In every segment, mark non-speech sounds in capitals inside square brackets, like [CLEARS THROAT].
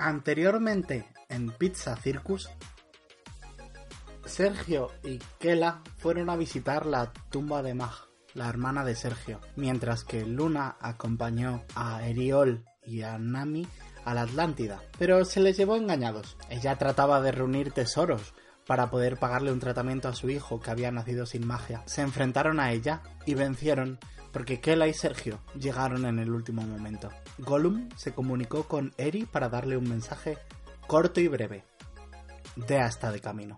Anteriormente, en Pizza Circus, Sergio y Kela fueron a visitar la tumba de Mag, la hermana de Sergio, mientras que Luna acompañó a Eriol y a Nami a la Atlántida, pero se les llevó engañados. Ella trataba de reunir tesoros para poder pagarle un tratamiento a su hijo que había nacido sin magia. Se enfrentaron a ella y vencieron porque Kela y Sergio llegaron en el último momento. Gollum se comunicó con Eri para darle un mensaje corto y breve. Dea está de camino.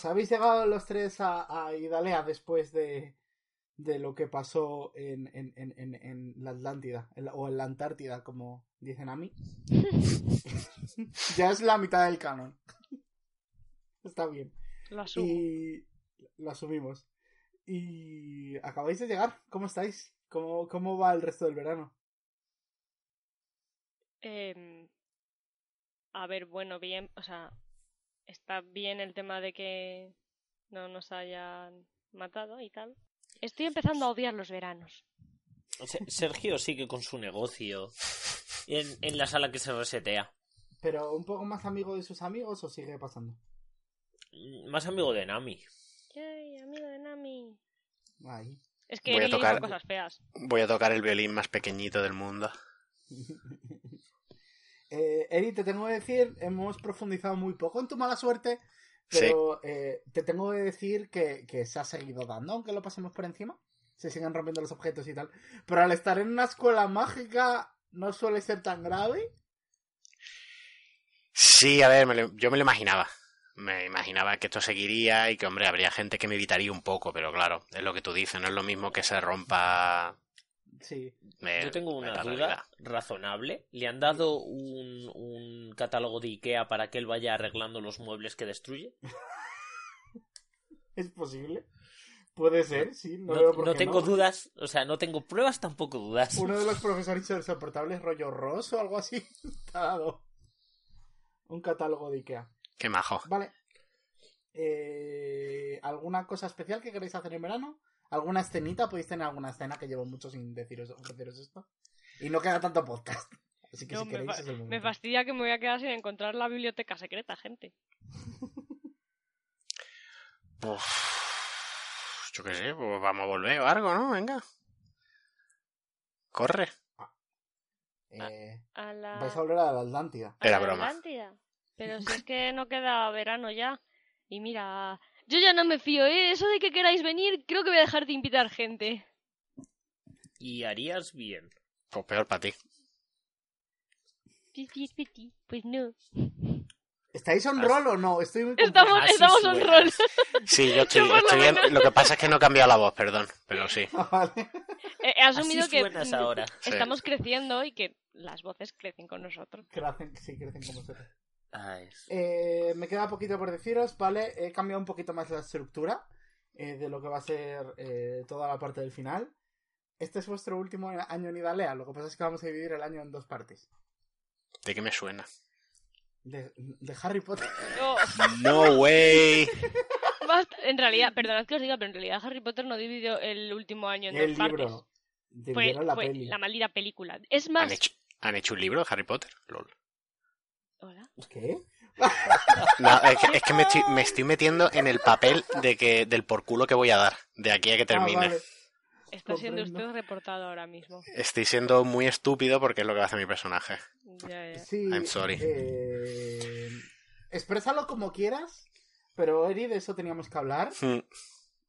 Chicos, habéis llegado los tres a, a Idalea después de, de lo que pasó en, en, en, en, en la Atlántida, en la- o en la Antártida, como dicen a mí. [LAUGHS] ya es la mitad del canon. [LAUGHS] Está bien. Lo asumo. Y lo asumimos. Y acabáis de llegar. ¿Cómo estáis? ¿Cómo, cómo va el resto del verano? Em, a ver, bueno, bien, o sea, está bien el tema de que no nos hayan matado y tal. Estoy empezando a odiar los veranos. Se- Sergio sigue con su negocio en, en la sala que se resetea. ¿Pero un poco más amigo de sus amigos o sigue pasando? Más amigo de Nami. Yay, amigo de Nami. Ay. Es que Voy a tocar- cosas feas. Voy a tocar el violín más pequeñito del mundo. [LAUGHS] Eh, Eri, te tengo que decir, hemos profundizado muy poco en tu mala suerte, pero eh, te tengo que decir que, que se ha seguido dando, aunque lo pasemos por encima. Se siguen rompiendo los objetos y tal. Pero al estar en una escuela mágica no suele ser tan grave. Sí, a ver, me lo- yo me lo imaginaba. Me imaginaba que esto seguiría y que, hombre, habría gente que me evitaría un poco, pero claro, es lo que tú dices, no es lo mismo que se rompa. Sí. Yo tengo una duda realidad. razonable. ¿Le han dado un, un catálogo de Ikea para que él vaya arreglando los muebles que destruye? [LAUGHS] ¿Es posible? Puede ser, sí. No, No, veo por no qué tengo no. dudas, o sea, no tengo pruebas, tampoco dudas. Uno de los [LAUGHS] profesores insoportables, rollo Ross o algo así, [LAUGHS] te ha dado un catálogo de Ikea. Qué majo. Vale. Eh, ¿Alguna cosa especial que queréis hacer en verano? ¿Alguna escenita? ¿Podéis tener alguna escena que llevo mucho sin deciros, ofreceros esto? Y no queda tanto podcast. Así que No, si me, queréis fa- es el me fastidia que me voy a quedar sin encontrar la biblioteca secreta, gente. Uf, [LAUGHS] yo qué sé, pues vamos a volver o algo, ¿no? Venga. Corre. Eh, A la... vais a volver a la Atlántida. Era la broma. Atlántida. Pero si es que no queda verano ya. Y mira, yo ya no me fío, ¿eh? Eso de que queráis venir, creo que voy a dejar de invitar gente. Y harías bien. Pues peor para ti. Piti, piti. Pues no. ¿Estáis on roll o no? Estoy muy Estamos, Así estamos en suena. rol. Sí, yo estoy, [LAUGHS] Yo por lo estoy en- menos. Lo que pasa es que no he cambiado la voz, perdón, pero sí. [LAUGHS] Vale. He he asumido Así que. Sí. estamos creciendo y que las voces crecen con nosotros. Crecen, sí, crecen como Ay, Eh, me queda poquito por deciros, ¿vale? He cambiado un poquito más la estructura eh, de lo que va a ser eh, toda la parte del final. Este es vuestro último año en Idalea, lo que pasa es que vamos a dividir el año en dos partes. ¿De qué me suena? De, de Harry Potter. Oh, [LAUGHS] No way. [LAUGHS] basta. En realidad, perdonad que os diga, pero en realidad Harry Potter no dividió el último año en el dos partes. libro. Fue, la fue peli. la maldita película. Es ¿Han más... hecho, ¿Han hecho un libro de Harry Potter? Lol. Hola. ¿Qué? [LAUGHS] No, es que, es que me, estoy, me estoy metiendo en el papel de que del por culo que voy a dar de aquí a que termine. Ah, vale. Está siendo usted reportado ahora mismo. Estoy siendo muy estúpido porque es lo que hace mi personaje. Ya, ya. Sí, I'm sorry. eh, exprésalo como quieras, pero Eri, de eso teníamos que hablar. Hmm,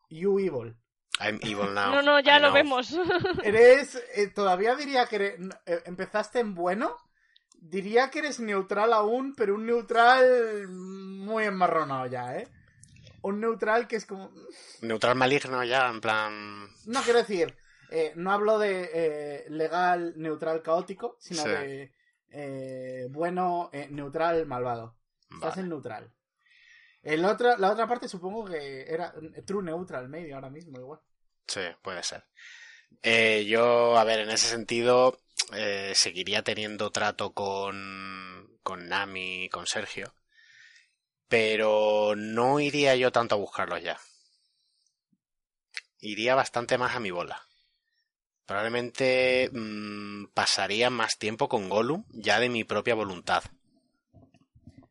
You Evil. I'm evil now. No, no, ya I lo know. vemos. Eres, eh, todavía diría que eres- eh, empezaste en bueno. Diría que eres neutral aún, pero un neutral muy enmarronado ya, ¿eh? Un neutral que es como... Neutral maligno ya, en plan... No quiero decir, Eh, no hablo de eh, legal, neutral, caótico, sino Sí. de eh, bueno, eh, neutral, malvado. Estás Vale. en neutral. El otro, la otra parte supongo que era true neutral medio ahora mismo, igual. Sí, puede ser. Eh, yo, a ver, en ese sentido, eh, seguiría teniendo trato con, con Nami, con Sergio, pero no iría yo tanto a buscarlos ya. Iría bastante más a mi bola. Probablemente mm, pasaría más tiempo con Gollum ya de mi propia voluntad.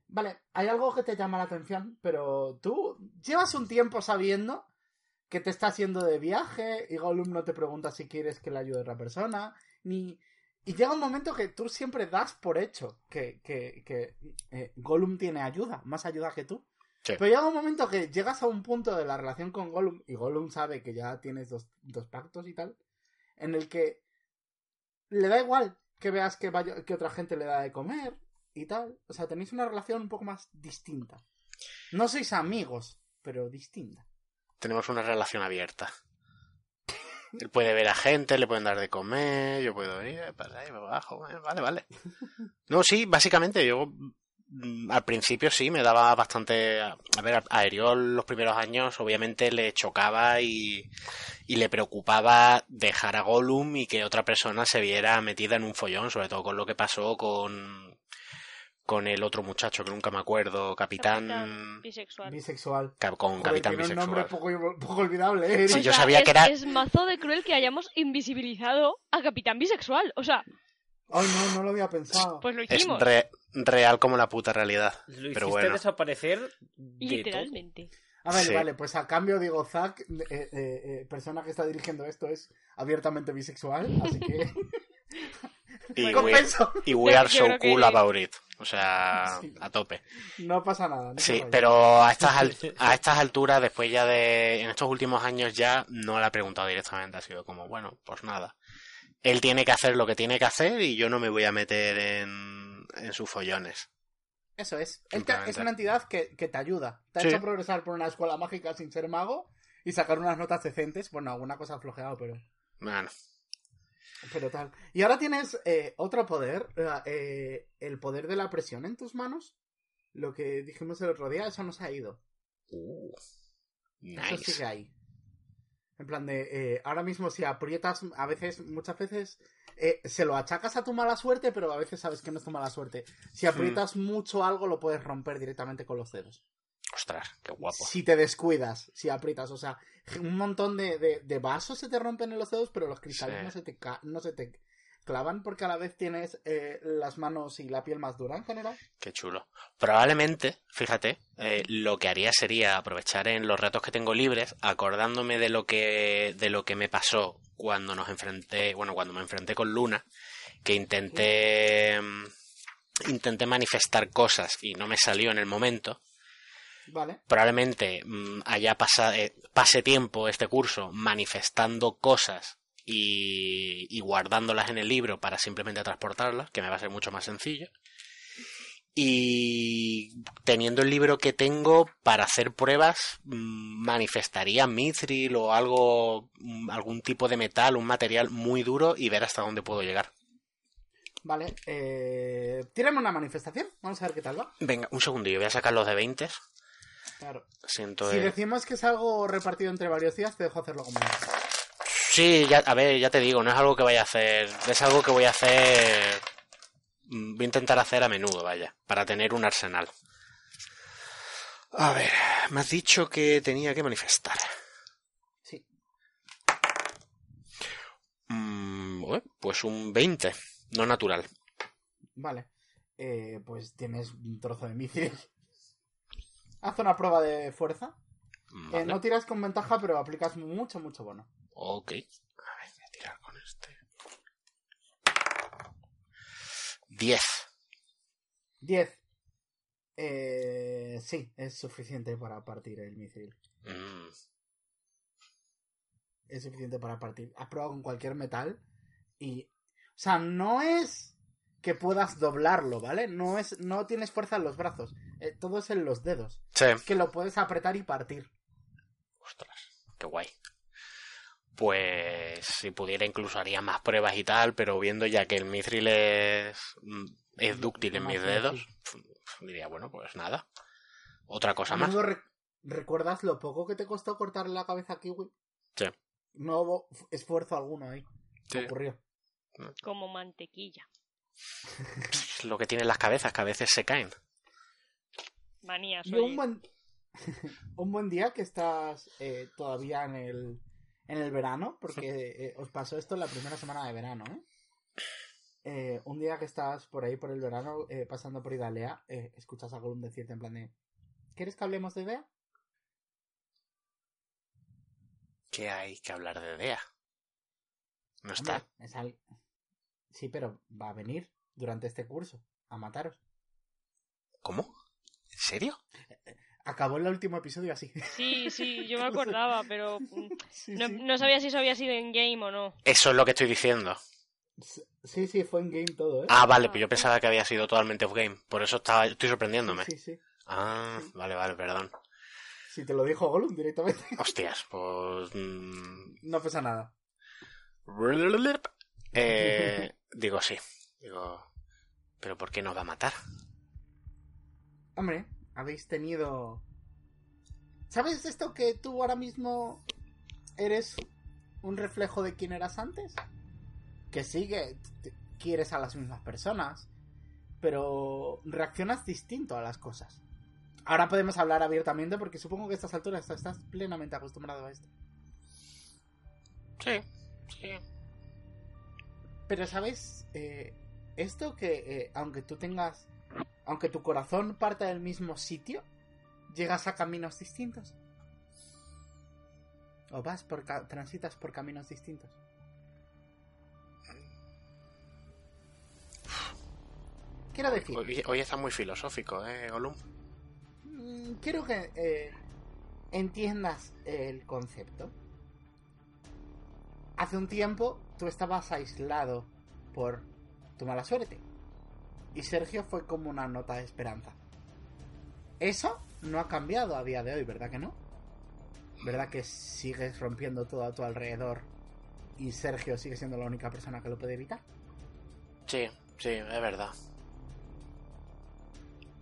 Vale, hay algo que te llama la atención, pero tú llevas un tiempo sabiendo que te está haciendo de viaje y Gollum no te pregunta si quieres que le ayude a otra persona, ni... Y llega un momento que tú siempre das por hecho que, que, que eh, Gollum tiene ayuda, más ayuda que tú. Sí. Pero llega un momento que llegas a un punto de la relación con Gollum, y Gollum sabe que ya tienes dos, dos pactos y tal, en el que le da igual que veas que, vaya, que otra gente le da de comer y tal. O sea, tenéis una relación un poco más distinta. No sois amigos, pero distinta. Tenemos una relación abierta. Él puede ver a gente, le pueden dar de comer, yo puedo ir para ahí, para abajo, eh, vale, vale. No, sí, básicamente yo mm, al principio sí me daba bastante... A ver, a Aeriol los primeros años obviamente le chocaba y, y le preocupaba dejar a Gollum y que otra persona se viera metida en un follón, sobre todo con lo que pasó con, con el otro muchacho que nunca me acuerdo, Capitán... Capitán bisexual. Bisexual. Con Joder, Capitán tiene un Bisexual. nombre poco, poco olvidable, ¿eh? Sí, O yo sea, sabía es, que era- Es mazo de cruel que hayamos invisibilizado a Capitán Bisexual. O sea, Ay, no, no lo había pensado. pues lo Es hicimos. re- real como la puta realidad. Lo Pero hiciste bueno. desaparecer de Literalmente. A ver, Sí. vale, pues a cambio digo, Zack, eh, eh, eh, persona que está dirigiendo esto, es abiertamente bisexual, así que [LAUGHS] Y we, y we are [LAUGHS] so que- cool about it. O sea, Sí. a tope. No pasa nada. no Sí, pero a estas, al- a estas alturas, después ya de... En estos últimos años ya no le he preguntado directamente. Ha sido como, bueno, pues nada. Él tiene que hacer lo que tiene que hacer y yo no me voy a meter en, en sus follones. Eso es. Él te- es una entidad que, que te ayuda. Te ha Sí. hecho progresar por una escuela mágica sin ser mago y sacar unas notas decentes. Bueno, alguna cosa ha flojeado, pero, Bueno, pero tal. Y ahora tienes eh, otro poder, eh, el poder de la presión en tus manos. Lo que dijimos el otro día, eso no se ha ido. uh, Eso sigue ahí. En plan de, eh, ahora mismo si aprietas, a veces, muchas veces, eh, se lo achacas a tu mala suerte, pero a veces sabes que no es tu mala suerte. Si Hmm. aprietas mucho algo, lo puedes romper directamente con los dedos. Ostras, qué guapo. Si te descuidas, si aprietas, o sea, un montón de, de- de vasos se te rompen en los dedos, pero los cristales Sí. no, se te no se te clavan porque a la vez tienes eh, las manos y la piel más dura en general. Qué chulo. Probablemente, fíjate, eh, lo que haría sería aprovechar en los ratos que tengo libres, acordándome de lo que de lo que me pasó cuando nos enfrenté, bueno, cuando me enfrenté con Luna, que intenté mm, intenté manifestar cosas y no me salió en el momento. Vale. Probablemente mm, haya pasado pase tiempo este curso manifestando cosas y, y guardándolas en el libro para simplemente transportarlas, que me va a ser mucho más sencillo. Y teniendo el libro que tengo para hacer pruebas, mm, manifestaría mithril o algo, mm, algún tipo de metal, un material muy duro y ver hasta dónde puedo llegar. Vale. Eh, tírame una manifestación. Vamos a ver qué tal va. Venga, un segundillo, voy a sacar los de 20. Claro. Siento Si decimos que es algo repartido entre varios días, te dejo hacerlo como. Sí, ya, a ver, ya te digo, no es algo que vaya a hacer, es algo que voy a hacer, mm, voy a intentar hacer a menudo, vaya, para tener un arsenal. A ver, me has dicho que tenía que manifestar. Sí. Mm, pues un 20, no natural. Vale. Eh, pues tienes un trozo de misil. Haz una prueba de fuerza. Eh, no tiras con ventaja, pero aplicas mucho, mucho bono. ok. A ver, voy a tirar con este. 10. 10. Eh, sí, es suficiente para partir el misil. Mm, Es suficiente para partir. Has probado con cualquier metal y... O sea, no es que puedas doblarlo, ¿vale? No es, no tienes fuerza en los brazos. Eh, todo es en los dedos. sí, Que lo puedes apretar y partir. ostras, qué guay. pues si pudiera incluso haría más pruebas y tal, pero viendo ya que el mithril es, mm, es dúctil en mis dedos, diría, bueno, pues nada. Otra cosa más. Re- ¿recuerdas lo poco que te costó cortarle la cabeza a Kiwi? Sí. No hubo esfuerzo alguno ahí. Sí. Ocurrió. Como mantequilla. Lo que tienen las cabezas, que a veces se caen. Manía, Y un buen, [LAUGHS] un buen día que estás eh, todavía en el, en el verano, porque eh, os pasó esto en la primera semana de verano, ¿eh? Eh, un día que estás por ahí por el verano, eh, pasando por Idalea, eh, escuchas a Gollum decirte en plan de ¿Quieres que hablemos de Idea? ¿Qué hay que hablar de Dea? No está. Hombre, es al- Sí, pero va a venir durante este curso a mataros. ¿Cómo? ¿En serio? Acabó el último episodio así. Sí, sí, [LAUGHS] yo me acordaba, pero mm, Sí, no, sí. no sabía si eso había sido en game o no. Eso es lo que estoy diciendo. Sí, sí, fue en game todo, ¿eh? Ah, vale, pues yo pensaba que había sido totalmente off-game. Por eso estaba, estoy sorprendiéndome. Sí, sí. Ah, vale, vale, perdón. Si te lo dijo Gollum directamente. Hostias, pues... mm, No pasa nada. Eh, digo, sí. Digo, ¿pero por qué nos va a matar? Hombre, habéis tenido... ¿Sabes esto que tú ahora mismo eres un reflejo de quién eras antes? Que sigue, te- quieres a las mismas personas, pero reaccionas distinto a las cosas. Ahora podemos hablar abiertamente porque supongo que a estas alturas estás plenamente acostumbrado a esto. Sí, sí. Pero sabes, Eh, esto que eh, aunque tú tengas, aunque tu corazón parta del mismo sitio, llegas a caminos distintos. O vas por transitas por caminos distintos. Quiero decir, Hoy, hoy está muy filosófico, ¿eh, Gollum? mm, quiero que eh, entiendas el concepto. Hace un tiempo tú estabas aislado por tu mala suerte. Y Sergio fue como una nota de esperanza. Eso no ha cambiado a día de hoy, ¿verdad que no? ¿Verdad que sigues rompiendo todo a tu alrededor y Sergio sigue siendo la única persona que lo puede evitar? Sí, sí, es verdad.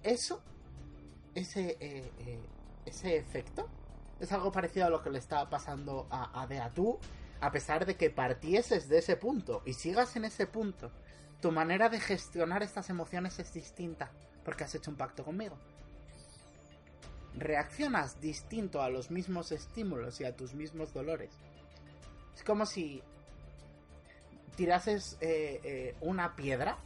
Eso, ese, eh, eh, ese efecto, es algo parecido a lo que le estaba pasando a, a Dea. A pesar de que partieses de ese punto y sigas en ese punto, tu manera de gestionar estas emociones es distinta, porque has hecho un pacto conmigo. Reaccionas distinto a los mismos estímulos y a tus mismos dolores. Es como si tirases eh, eh, una piedra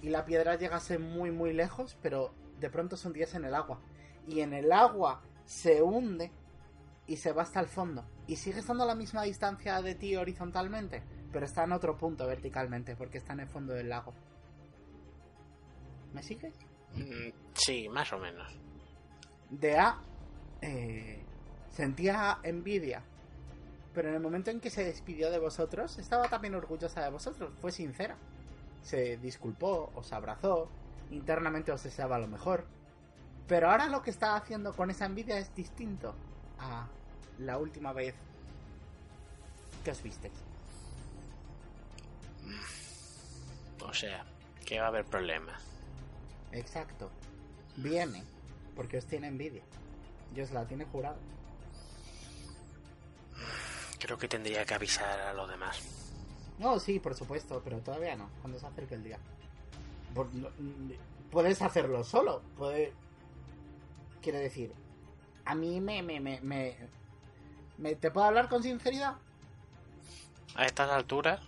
y la piedra llegase muy muy lejos, pero de pronto se hundiese en el agua. Y en el agua se hunde y se va hasta el fondo. Y sigue estando a la misma distancia de ti horizontalmente, pero está en otro punto verticalmente, porque está en el fondo del lago. ¿Me sigues? Mm, Sí, más o menos. Dea eh, sentía envidia, pero en el momento en que se despidió de vosotros, estaba también orgullosa de vosotros, fue sincera. Se disculpó, os abrazó, internamente os deseaba lo mejor. Pero ahora lo que está haciendo con esa envidia es distinto a la última vez que os visteis. O sea, que va a haber problemas. Exacto. Viene, porque os tiene envidia. Y os la tiene jurado. Creo que tendría que avisar a los demás. No, sí, por supuesto, pero todavía no, cuando se acerque el día. Por- no- puedes hacerlo solo. Quiero decir, a mí me, me, me, me, me- ¿Te puedo hablar con sinceridad? A estas alturas,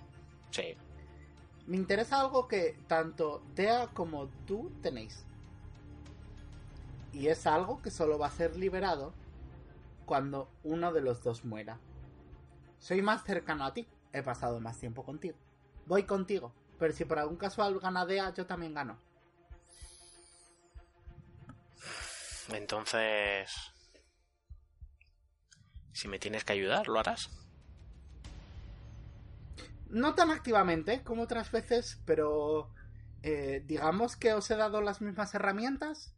sí. Me interesa algo que tanto Tea como tú tenéis. Y es algo que solo va a ser liberado cuando uno de los dos muera. Soy más cercano a ti, he pasado más tiempo contigo. Voy contigo, pero si por algún casual gana Dea, yo también gano. Entonces... Si me tienes que ayudar, ¿lo harás? No tan activamente como otras veces, pero eh, digamos que os he dado las mismas herramientas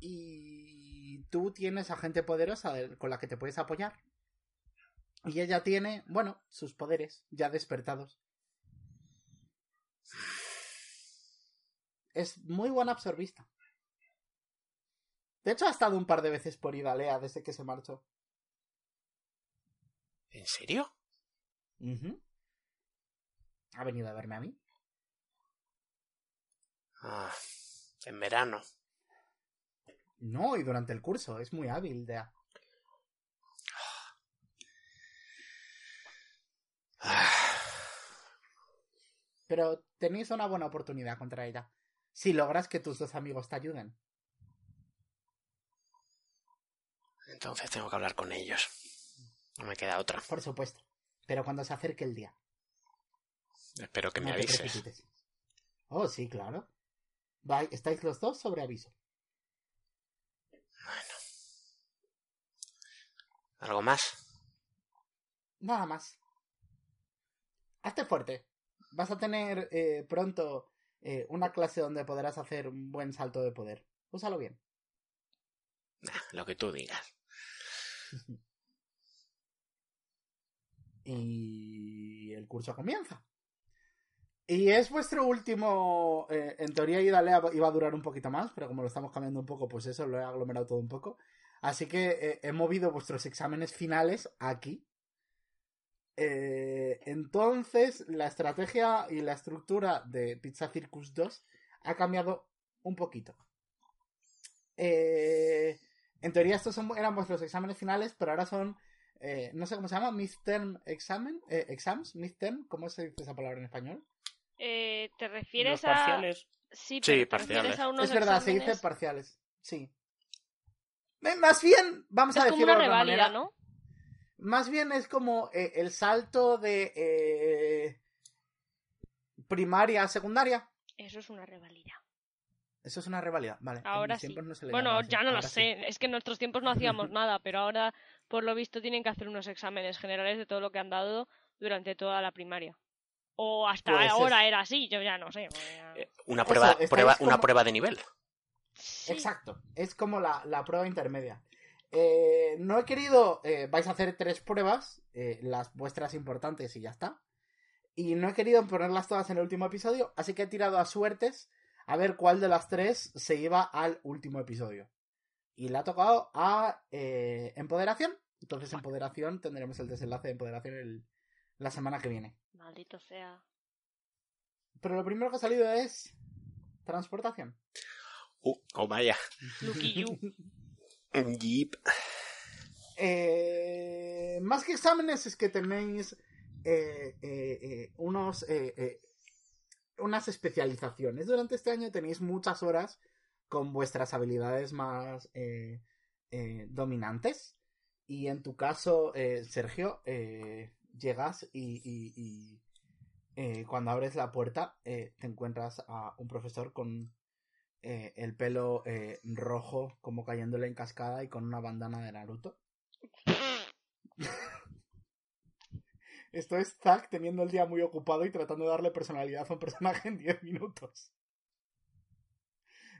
y tú tienes a gente poderosa de- con la que te puedes apoyar. Y ella tiene, bueno, sus poderes ya despertados. Es muy buena absorbista. De hecho, ha estado un par de veces por Idalea desde que se marchó. ¿En serio? Ujú. Ha venido a verme a mí. Ah, en verano. No, y durante el curso. Es muy hábil. De... Ah, Pero tenéis una buena oportunidad contra ella. Si logras que tus dos amigos te ayuden. entonces tengo que hablar con ellos. No me queda otra. Por supuesto. Pero cuando se acerque el día. Espero que me no avises. Oh, sí, claro. Estáis los dos sobre aviso. ¿Algo más? Nada más. Hazte fuerte. Vas a tener eh, pronto eh, una clase donde podrás hacer un buen salto de poder. Úsalo bien. Nah, lo que tú digas. [LAUGHS] Y el curso comienza. Y es vuestro último. eh, en teoría, Idalea iba a durar un poquito más, pero como lo estamos cambiando un poco, pues eso lo he aglomerado todo un poco. Así que eh, he movido vuestros exámenes finales aquí. Eh, entonces, la estrategia y la estructura de Pizza Circus 2 ha cambiado un poquito. Eh, en teoría, estos son- eran vuestros exámenes finales, pero ahora son eh, no sé cómo se llama, midterm examen, eh, exams, midterm, ¿cómo se dice esa palabra en español? Eh, ¿Te Los refieres a...? parciales. Sí, Sí, pero ¿te parciales. a unos es verdad, se exámenes? dice parciales, sí. Más bien, vamos Es a como decirlo una de otra reválida, manera, ¿no? Más bien es como eh, el salto de eh, primaria a secundaria. Eso es una reválida. Eso es una rivalidad, vale. Ahora sí. tiempos no se le Bueno, ya no lo ahora sí. sé. Es que en nuestros tiempos no hacíamos [LAUGHS] nada, pero ahora, por lo visto, tienen que hacer unos exámenes generales de todo lo que han dado durante toda la primaria. O hasta Pues es- ahora era así, yo ya no sé. ya- Eh, Una prueba, estáis prueba, como- una prueba de nivel. Sí. Exacto, es como la, la prueba intermedia. Eh, no he querido, eh, vais a hacer tres pruebas, eh, las vuestras importantes y ya está. Y no he querido ponerlas todas en el último episodio, así que he tirado a suertes a ver cuál de las tres se iba al último episodio. Y le ha tocado a eh, Empoderación. Entonces, Empoderación tendremos el desenlace de Empoderación el- la semana que viene. Maldito sea. Pero lo primero que ha salido es Transportación. Uh, oh, vaya. Lucky you. Jeep. Eh, más que exámenes es que tenéis eh, eh, eh, unos eh, eh, unas especializaciones. Durante este año tenéis muchas horas con vuestras habilidades más eh, eh, dominantes. Y en tu caso, eh, Sergio, llegas y, y- y, cuando abres la puerta te encuentras a un profesor con el pelo rojo como cayéndole en cascada y con una bandana de Naruto. [LAUGHS] Esto es Zack teniendo el día muy ocupado y tratando de darle personalidad a un personaje en 10 minutos.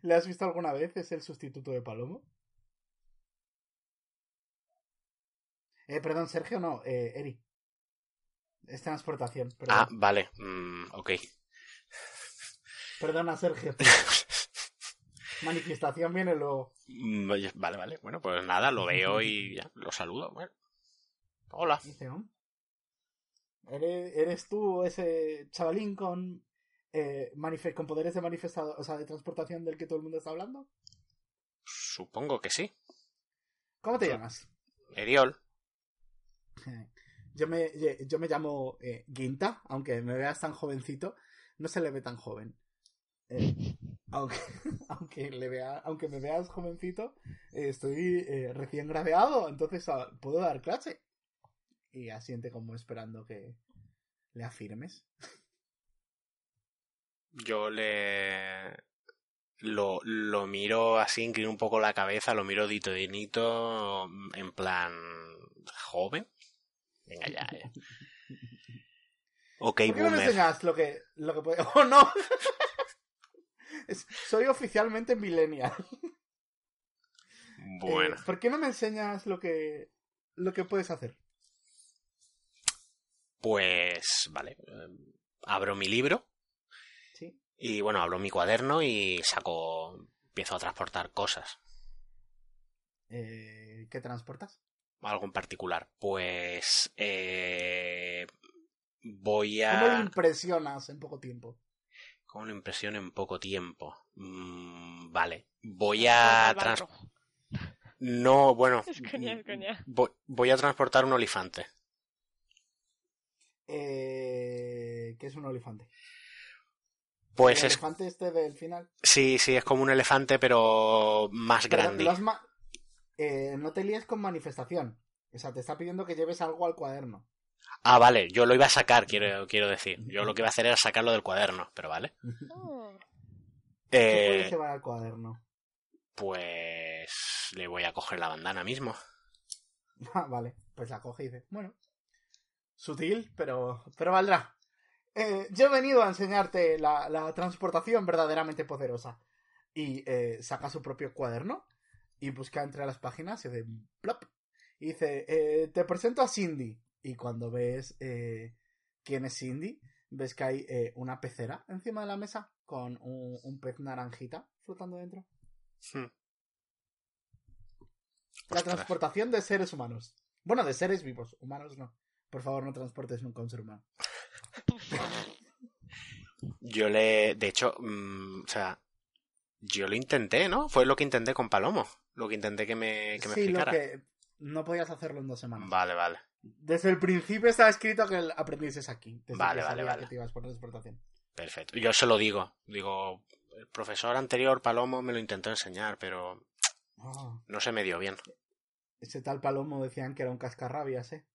¿Le has visto alguna vez? ¿Es el sustituto de Palomo? Eh, perdón, Sergio, no, eh, Eri. Es transportación, perdón. Ah, vale. Mm, ok. [LAUGHS] Perdona, Sergio. [LAUGHS] Manifestación viene luego. Mm, Vale, vale. Bueno, pues nada, lo veo y ya, lo saludo. Bueno. Hola. Dice, ¿no? ¿Eres, eres tú ese chavalín con, eh, con poderes de manifestado, o sea, de transportación del que todo el mundo está hablando? Supongo que sí. ¿Cómo te llamas? Eriol. [LAUGHS] Yo me, yo me llamo eh, Ginta, aunque me veas tan jovencito, no se le ve tan joven. Eh, [LAUGHS] aunque, [LAUGHS] aunque, le vea, aunque me veas jovencito, eh, estoy eh, recién graduado, entonces ah, puedo dar clase. Y asiente como esperando que le afirmes. Yo le. Lo, lo miro así, inclino un poco la cabeza, lo miro dito de nito, en plan. joven. Venga ya, ya. [LAUGHS] Ok, ¿Por qué no me enseñas lo que, lo que puede... [LAUGHS] ¡Oh, no! [LAUGHS] Es- soy oficialmente millennial. Bueno, Eh, ¿Por qué no me enseñas lo que, lo que puedes hacer? Pues, vale. eh, abro mi libro. Y, bueno, abro mi cuaderno y saco. Empiezo a transportar cosas. Eh, ¿Qué transportas? Algo en particular. Pues. Eh, voy ¿Cómo lo a. impresionas en poco tiempo? ¿Cómo lo impresiono en poco tiempo? Mm, vale. Voy a. trans-. No, bueno. [LAUGHS] Es coña, es coña. Voy, voy a transportar un olifante. Eh, ¿Qué es un elefante? Pues ¿El es. elefante este del final? Sí, sí, es como un elefante, pero más Pero grande. lo has ma- eh, no te líes con manifestación. O sea, te está pidiendo que lleves algo al cuaderno. Ah, vale, yo lo iba a sacar, quiero, quiero decir. Yo lo que iba a hacer era sacarlo del cuaderno, pero vale. [LAUGHS] ¿Qué puedes Eh, llevar al cuaderno? pues le voy a coger la bandana mismo. [LAUGHS] Ah, vale, pues la coge y dice, bueno, sutil, pero, pero valdrá. Eh, yo he venido a enseñarte la, la transportación verdaderamente poderosa. Y eh, saca su propio cuaderno y busca entre las páginas y dice, plop. Y dice, eh, te presento a Cindy. Y cuando ves quién es Cindy, ves que hay una pecera encima de la mesa con un, un pez naranjita flotando dentro. La transportación de seres humanos. Bueno, de seres vivos. Humanos no. Por favor, no transportes nunca un ser humano. Yo le. De hecho, mm, o sea. Yo lo intenté, ¿no? Fue lo que intenté con Palomo. Lo que intenté que me, que me sí, explicara. lo que no podías hacerlo en dos semanas. Vale, vale. Desde el principio estaba escrito que el aprendiz es aquí. Desde Vale, que vale, sabía vale. que te ibas por transportación. Perfecto. Yo se lo digo. Digo, el profesor anterior, Palomo, me lo intentó enseñar, pero Ah, no se me dio bien. ese tal Palomo decían que era un cascarrabias, ¿eh?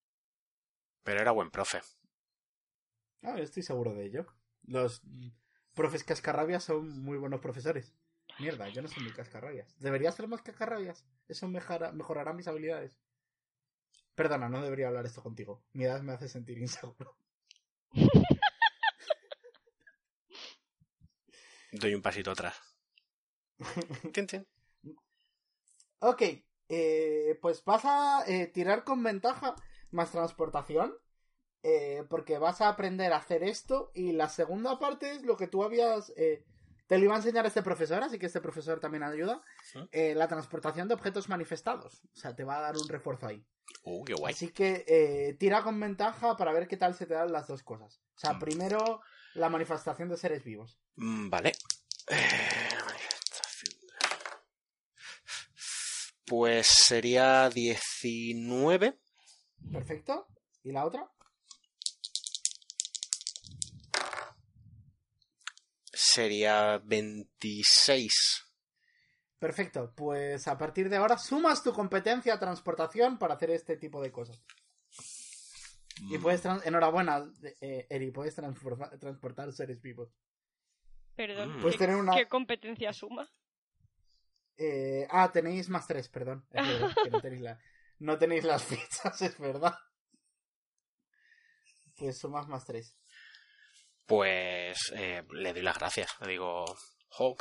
Pero era buen profe. Ah, estoy seguro de ello. Los profes cascarrabias son muy buenos profesores. Mierda, yo no soy muy cascarrabias. ¿Debería ser más cascarrabias? Eso mejora- mejorará mis habilidades. Perdona, no debería hablar esto contigo. Mi edad me hace sentir inseguro. Doy un pasito atrás. [LAUGHS] Ok, eh, pues vas a eh, tirar con ventaja más transportación. Eh, porque vas a aprender a hacer esto. Y la segunda parte es lo que tú habías. eh, te lo iba a enseñar este profesor, así que este profesor también ayuda. Eh, la transportación de objetos manifestados. O sea, te va a dar un refuerzo ahí. Uh, qué guay. Así que eh, tira con ventaja para ver qué tal se te dan las dos cosas. O sea, Mm. primero la manifestación de seres vivos. Mm, Vale. Eh, manifestación. Pues sería 19. Perfecto. ¿Y la otra? Sería 26. Perfecto, pues a partir de ahora sumas tu competencia a transportación para hacer este tipo de cosas. Y Mm, puedes, enhorabuena, eh, Eri, puedes transportar seres vivos. Perdón. Mm. Puedes ¿qué, tener una... qué competencia suma? eh, ah, tenéis más tres, perdón. Es verdad, [LAUGHS] que no tenéis, la- no tenéis las [LAUGHS] fichas, es verdad. Pues sumas más tres. Pues eh, le doy las gracias. Le digo, jo.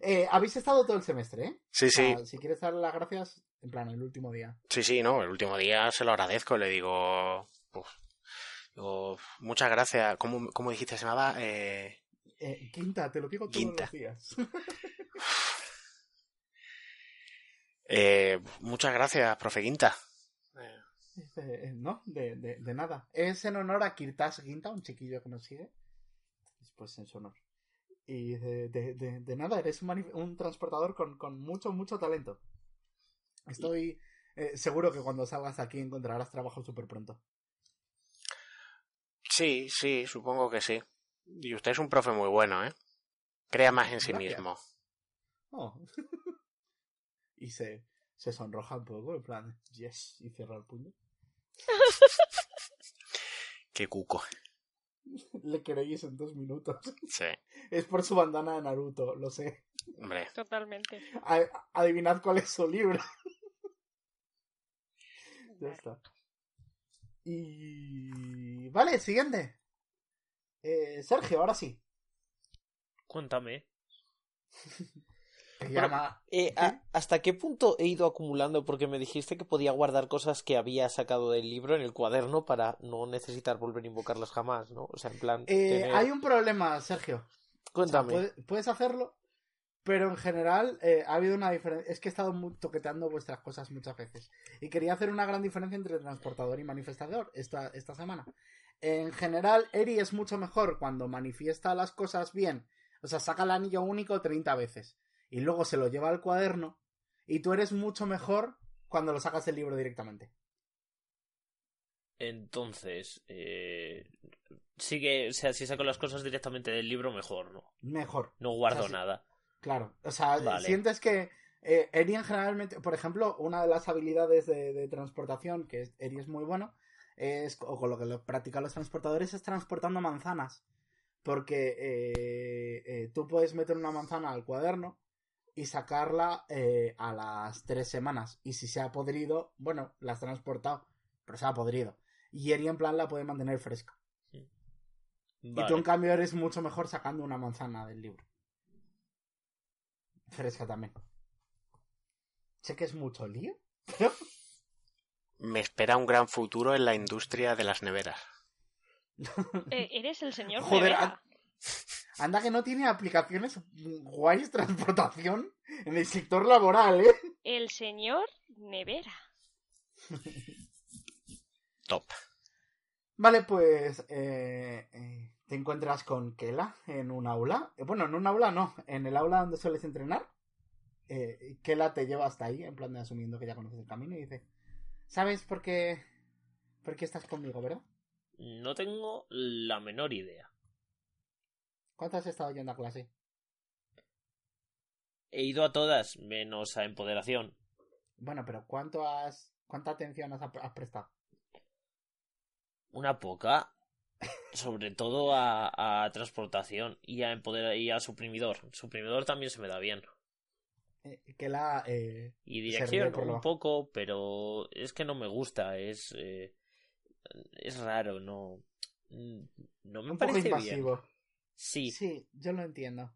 Eh, Habéis estado todo el semestre, ¿eh? Sí, O sí, sea, si quieres dar las gracias, en plan, el último día. sí, sí, no. El último día se lo agradezco. Le digo, pues, digo muchas gracias. ¿Cómo, cómo dijiste se llamaba? Eh, Eh, quinta, te lo digo todos Quinta. los días. [LAUGHS] eh, muchas gracias, profe Quinta. Eh, Dice, no, de, de, de nada. Es en honor a Kirtas Ginta, un chiquillo que nos sigue. Pues en su honor. Y de, de, de, nada, eres un, un transportador con, con mucho, mucho talento. Estoy eh, seguro que cuando salgas aquí encontrarás trabajo súper pronto. Sí, sí, supongo que sí. Y usted es un profe muy bueno, ¿eh? Crea más en sí Gracias. mismo. Oh. [LAUGHS] y se, se sonroja un poco, en plan, yes, y cierra el puño. Qué cuco. Le queréis en dos minutos. Sí, Es por su bandana de Naruto, lo sé. hombre. Totalmente. A- adivinad cuál es su libro. Ya está. Y. Vale, siguiente. Eh, Sergio, ahora sí. Cuéntame. [LAUGHS] Llama... Eh, a- ¿Hasta qué punto he ido acumulando? Porque me dijiste que podía guardar cosas que había sacado del libro en el cuaderno para no necesitar volver a invocarlas jamás, ¿no? O sea, en plan. Eh, tener- Hay un problema, Sergio. O sea, Cuéntame. puede- puedes hacerlo, pero en general eh, ha habido una diferencia. Es que he estado toqueteando vuestras cosas muchas veces. Y quería hacer una gran diferencia entre transportador y manifestador esta, esta semana. En general, Eri es mucho mejor cuando manifiesta las cosas bien. O sea, saca el anillo único 30 veces. Y luego se lo lleva al cuaderno. Y tú eres mucho mejor cuando lo sacas del libro directamente. Entonces, eh, sigue, o sea, si saco las cosas directamente del libro, mejor, ¿no? Mejor. No guardo O sea, sí. nada. Claro, o sea, Vale. sientes que eh, Eri en generalmente, por ejemplo, una de las habilidades de, de transportación que Eri es muy bueno, es, o con lo que lo practican los transportadores, es transportando manzanas. Porque eh, eh, tú puedes meter una manzana al cuaderno y sacarla eh, a las tres semanas. Y si se ha podrido, bueno, la has transportado, pero se ha podrido. Y Eri en plan la puede mantener fresca. Y tú en cambio eres mucho mejor sacando una manzana del libro. Fresca también. Sé que es mucho lío. [LAUGHS] Me espera un gran futuro en la industria de las neveras. [LAUGHS] Eh, eres el señor Joder, Nevera. Anda que no tiene aplicaciones guays transportación en el sector laboral, ¿eh? El señor Nevera. Top. Vale, pues eh, eh, te encuentras con Kela en un aula. Eh, bueno, en un aula no, en el aula donde sueles entrenar. Eh, Kela te lleva hasta ahí, en plan de asumiendo que ya conoces el camino, y dice: ¿Sabes por qué, por qué estás conmigo, verdad? No tengo la menor idea. ¿Cuánto has estado yendo a clase? He ido a todas, menos a Empoderación. Bueno, pero ¿cuánto has, ¿cuánta atención has, has prestado? Una poca. Sobre todo a, a transportación y a empoder y a suprimidor. Suprimidor también se me da bien. Eh, Kela, eh, Y dirección lo un poco, pero es que no me gusta. Es eh, es raro, no. No me un poco parece bien. Sí, Sí, yo lo entiendo.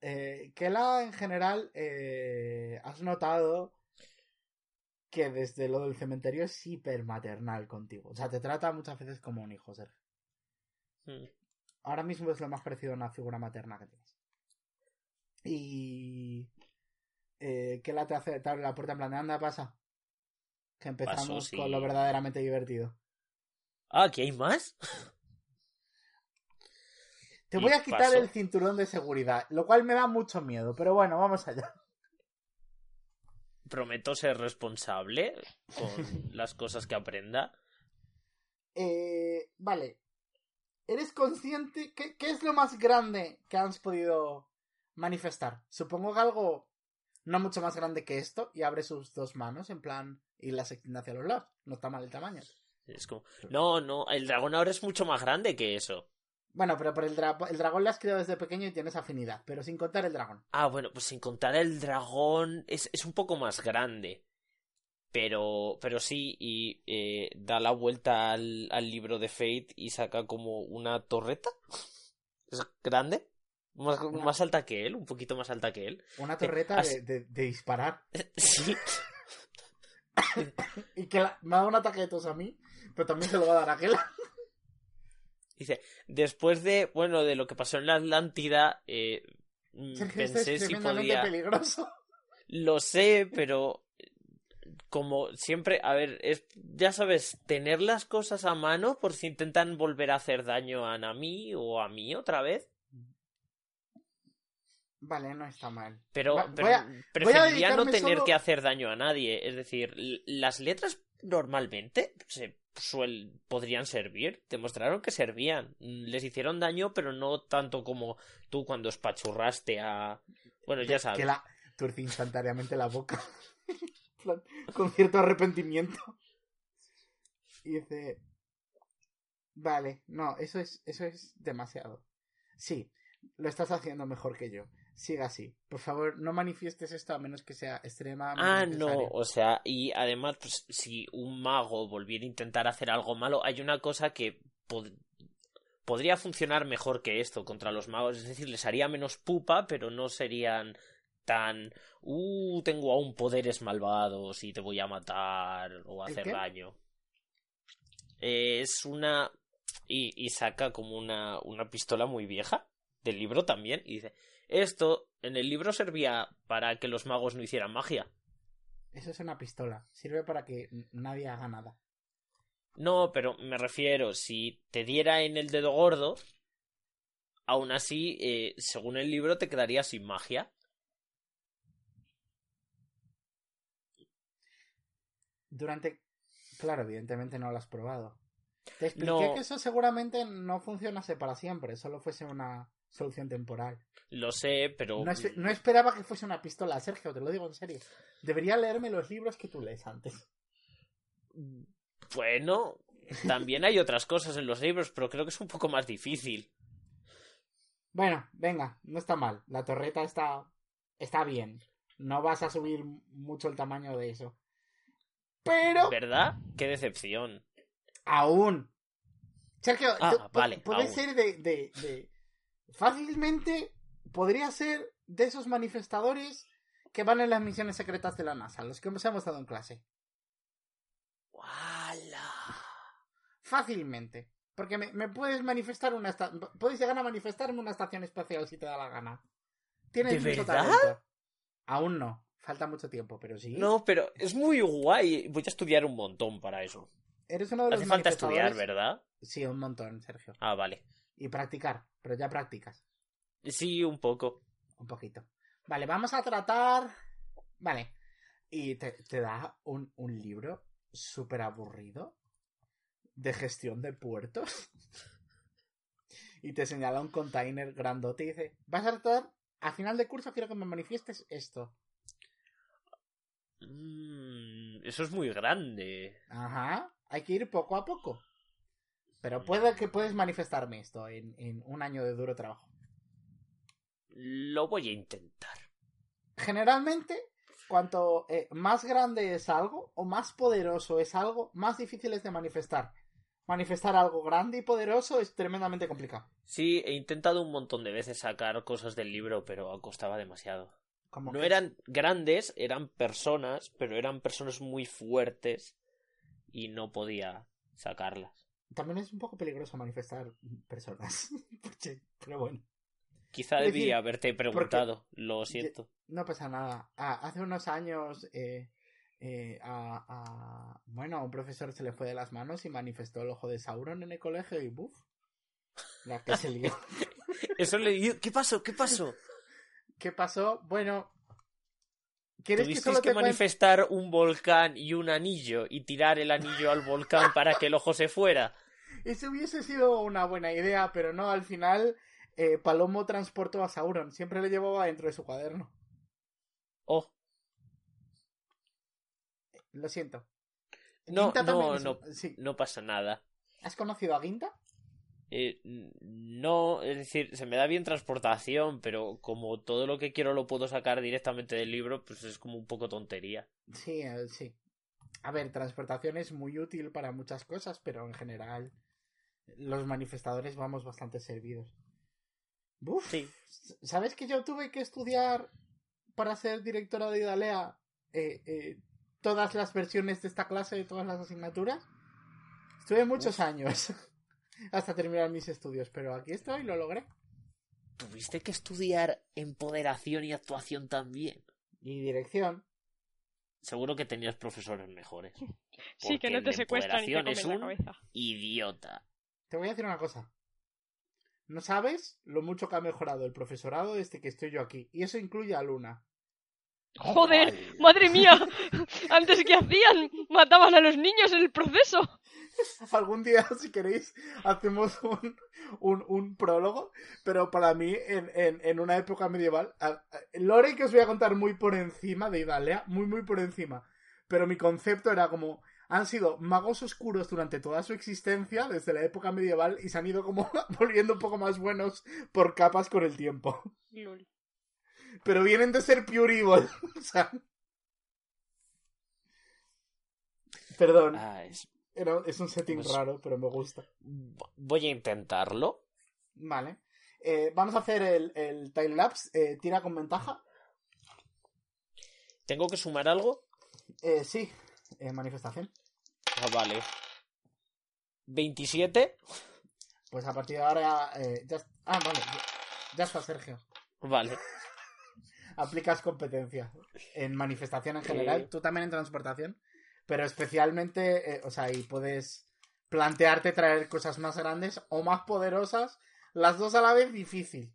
Eh, Kela, en general, eh, has notado que desde lo del cementerio es hiper maternal contigo. O sea, te trata muchas veces como un hijo, Sergio. Mm. Ahora mismo es lo más parecido a una figura materna que tienes. Y... Eh, Kela te, hace, te abre la puerta en plan de anda, pasa. Que empezamos Paso, sí. con lo verdaderamente divertido. Ah, ¿que hay más? [LAUGHS] Te voy a quitar paso. el cinturón de seguridad, lo cual me da mucho miedo, pero bueno, vamos allá. Prometo ser responsable con [LAUGHS] las cosas que aprenda. Eh, vale. ¿Eres consciente? ¿Qué, ¿Qué es lo más grande que has podido manifestar? Supongo que algo no mucho más grande que esto y abre sus dos manos en plan y las extiende hacia los lados. No está mal el tamaño. Es como, no, no, el dragón ahora es mucho más grande que eso. Bueno, pero por el, dra- el dragón lo has criado desde pequeño y tienes afinidad, pero sin contar el dragón. Ah, bueno, pues sin contar el dragón es, es un poco más grande. Pero, pero sí, y eh, da la vuelta al, al libro de Fate y saca como una torreta. Es grande. Más, Una- más alta que él, un poquito más alta que él. Una torreta has- de, de- de disparar. [LAUGHS] Sí. [COUGHS] Y que la- me ha dado un ataque de tos a mí, pero también se lo va a dar a Kela. [LAUGHS] Dice, después de, bueno, de lo que pasó en la Atlántida, eh, mm, pensé es si podía... peligroso. Lo sé, pero como siempre, a ver, es, ya sabes, tener las cosas a mano por si intentan volver a hacer daño a Nami o a mí otra vez. Vale, no está mal. Pero, Va- pero voy a- preferiría no tener solo- que hacer daño a nadie. Es decir, las letras normalmente se suel, podrían servir. Demostraron que servían. Les hicieron daño, pero no tanto como tú cuando espachurraste a. Bueno, ya sabes. Que la tuerce instantáneamente la boca. [LAUGHS] Con cierto arrepentimiento. Y dice. Vale, no, eso es, eso es demasiado. Sí, lo estás haciendo mejor que yo. Siga así. Por favor, no manifiestes esto a menos que sea extremadamente Ah, necesario. no, o sea, y además, pues, si un mago volviera a intentar hacer algo malo, hay una cosa que pod- podría funcionar mejor que esto contra los magos, es decir, les haría menos pupa, pero no serían tan, uh, tengo aún poderes malvados y te voy a matar o a ¿El hacer qué? daño. Eh, es una... Y, y saca como una, una pistola muy vieja del libro también y dice, esto en el libro servía para que los magos no hicieran magia. Eso es una pistola. Sirve para que nadie haga nada. No, pero me refiero, si te diera en el dedo gordo, aún así, eh, según el libro, te quedarías sin magia. Durante... Claro, evidentemente no lo has probado. Te expliqué No. que eso seguramente no funcionase para siempre, solo fuese una solución temporal. Lo sé, pero... No, espe- no esperaba que fuese una pistola, Sergio, te lo digo en serio. Debería leerme los libros que tú lees antes. Bueno, también hay otras cosas en los libros, pero creo que es un poco más difícil. Bueno, venga, no está mal. La torreta está. está bien. No vas a subir mucho el tamaño de eso. Pero. ¿Verdad? Qué decepción. Aún. Sergio, Ah, vale, puede aún. ser de, de, de- Fácilmente podría ser de esos manifestadores que van en las misiones secretas de la NASA, los que hemos hemos dado en clase. ¡Hala! Fácilmente. Porque me, me puedes manifestar una puedes llegar a manifestarme una estación espacial si te da la gana. Tienes ¿De mucho verdad? talento. Aún no. Falta mucho tiempo, pero sí. No, pero es muy guay. Voy a estudiar un montón para eso. Eres uno de los Hace falta estudiar, ¿verdad? Sí, un montón, Sergio. Ah, vale. Y practicar, pero ya practicas. Sí, un poco. Un poquito. Vale, vamos a tratar. Vale. Y te, te da un, un libro súper aburrido de gestión de puertos. [LAUGHS] y te señala un container grandote y dice: Vas a tratar. A final de curso quiero que me manifiestes esto. Mm, eso es muy grande. Ajá. Hay que ir poco a poco. Pero puede que puedes manifestarme esto en, en un año de duro trabajo. Lo voy a intentar. Generalmente, cuanto eh, más grande es algo o más poderoso es algo, más difícil es de manifestar. Manifestar algo grande y poderoso es tremendamente complicado. Sí, he intentado un montón de veces sacar cosas del libro, pero costaba demasiado. No que- eran grandes, eran personas, pero eran personas muy fuertes y no podía sacarlas. También es un poco peligroso manifestar personas. [LAUGHS] Pero bueno, Quizá Es decir, debía haberte preguntado, lo siento. no pasa nada. Ah, hace unos años, eh, eh, a, a- bueno, a un profesor se le fue de las manos y manifestó el ojo de Sauron en el colegio y ¡buf! La que se lió. [LAUGHS] Eso le ¿Qué pasó? ¿Qué pasó? ¿Qué pasó? Bueno, ¿quieres que Tuvisteis solo que, te cuente? manifestar un volcán y un anillo y tirar el anillo al volcán para que el ojo se fuera. Eso hubiese sido una buena idea, pero no, al final eh, Palomo transportó a Sauron. Siempre le llevaba dentro de su cuaderno. Oh, Lo siento. No, Ginta no, no. sí. no pasa nada. ¿Has conocido a Ginta? Eh, no, es decir, se me da bien transportación, pero como todo lo que quiero lo puedo sacar directamente del libro, pues es como un poco tontería. Sí, eh, sí. A ver, transportación es muy útil para muchas cosas, pero en general los manifestadores vamos bastante servidos. Uf, Sí. ¿Sabes que yo tuve que estudiar para ser directora de Idalea eh, eh, todas las versiones de esta clase de todas las asignaturas? Estuve muchos años [LAUGHS] hasta terminar mis estudios, pero aquí estoy, lo logré. Tuviste que estudiar empoderación y actuación también. Y dirección. Seguro que tenías profesores mejores. [LAUGHS] Sí, que no te secuestran y te empoderación comen es la un cabeza. Idiota. Te voy a decir una cosa. No sabes lo mucho que ha mejorado el profesorado desde que estoy yo aquí. Y eso incluye a Luna. ¡Joder! ¡Madre mía! [LAUGHS] Antes que hacían, mataban a los niños en el proceso. Algún día, [LAUGHS] si queréis, hacemos un, un, un prólogo. Pero para mí, en, en, en una época medieval, a- a- lore que os voy a contar muy por encima de Idalea, muy, muy por encima. Pero mi concepto era como, han sido magos oscuros durante toda su existencia, desde la época medieval, y se han ido como [LAUGHS] volviendo un poco más buenos por capas con el tiempo. Lul. Pero vienen de ser pure evil. [LAUGHS] o sea... Perdón, Ah, es- era- es un setting Pues- raro, pero me gusta. Voy a intentarlo. Vale. Eh, vamos a hacer el, el time lapse. Eh, tira con ventaja. ¿Tengo que sumar algo? Eh, sí, eh, manifestación. Ah, vale. 27. Pues a partir de ahora. eh, ya, ah, vale. Ya, está, Sergio. Vale. Aplicas competencia en manifestación en general. Eh. Tú también en transportación. Pero especialmente. eh, o sea, y puedes plantearte traer cosas más grandes o más poderosas. Las dos a la vez difícil.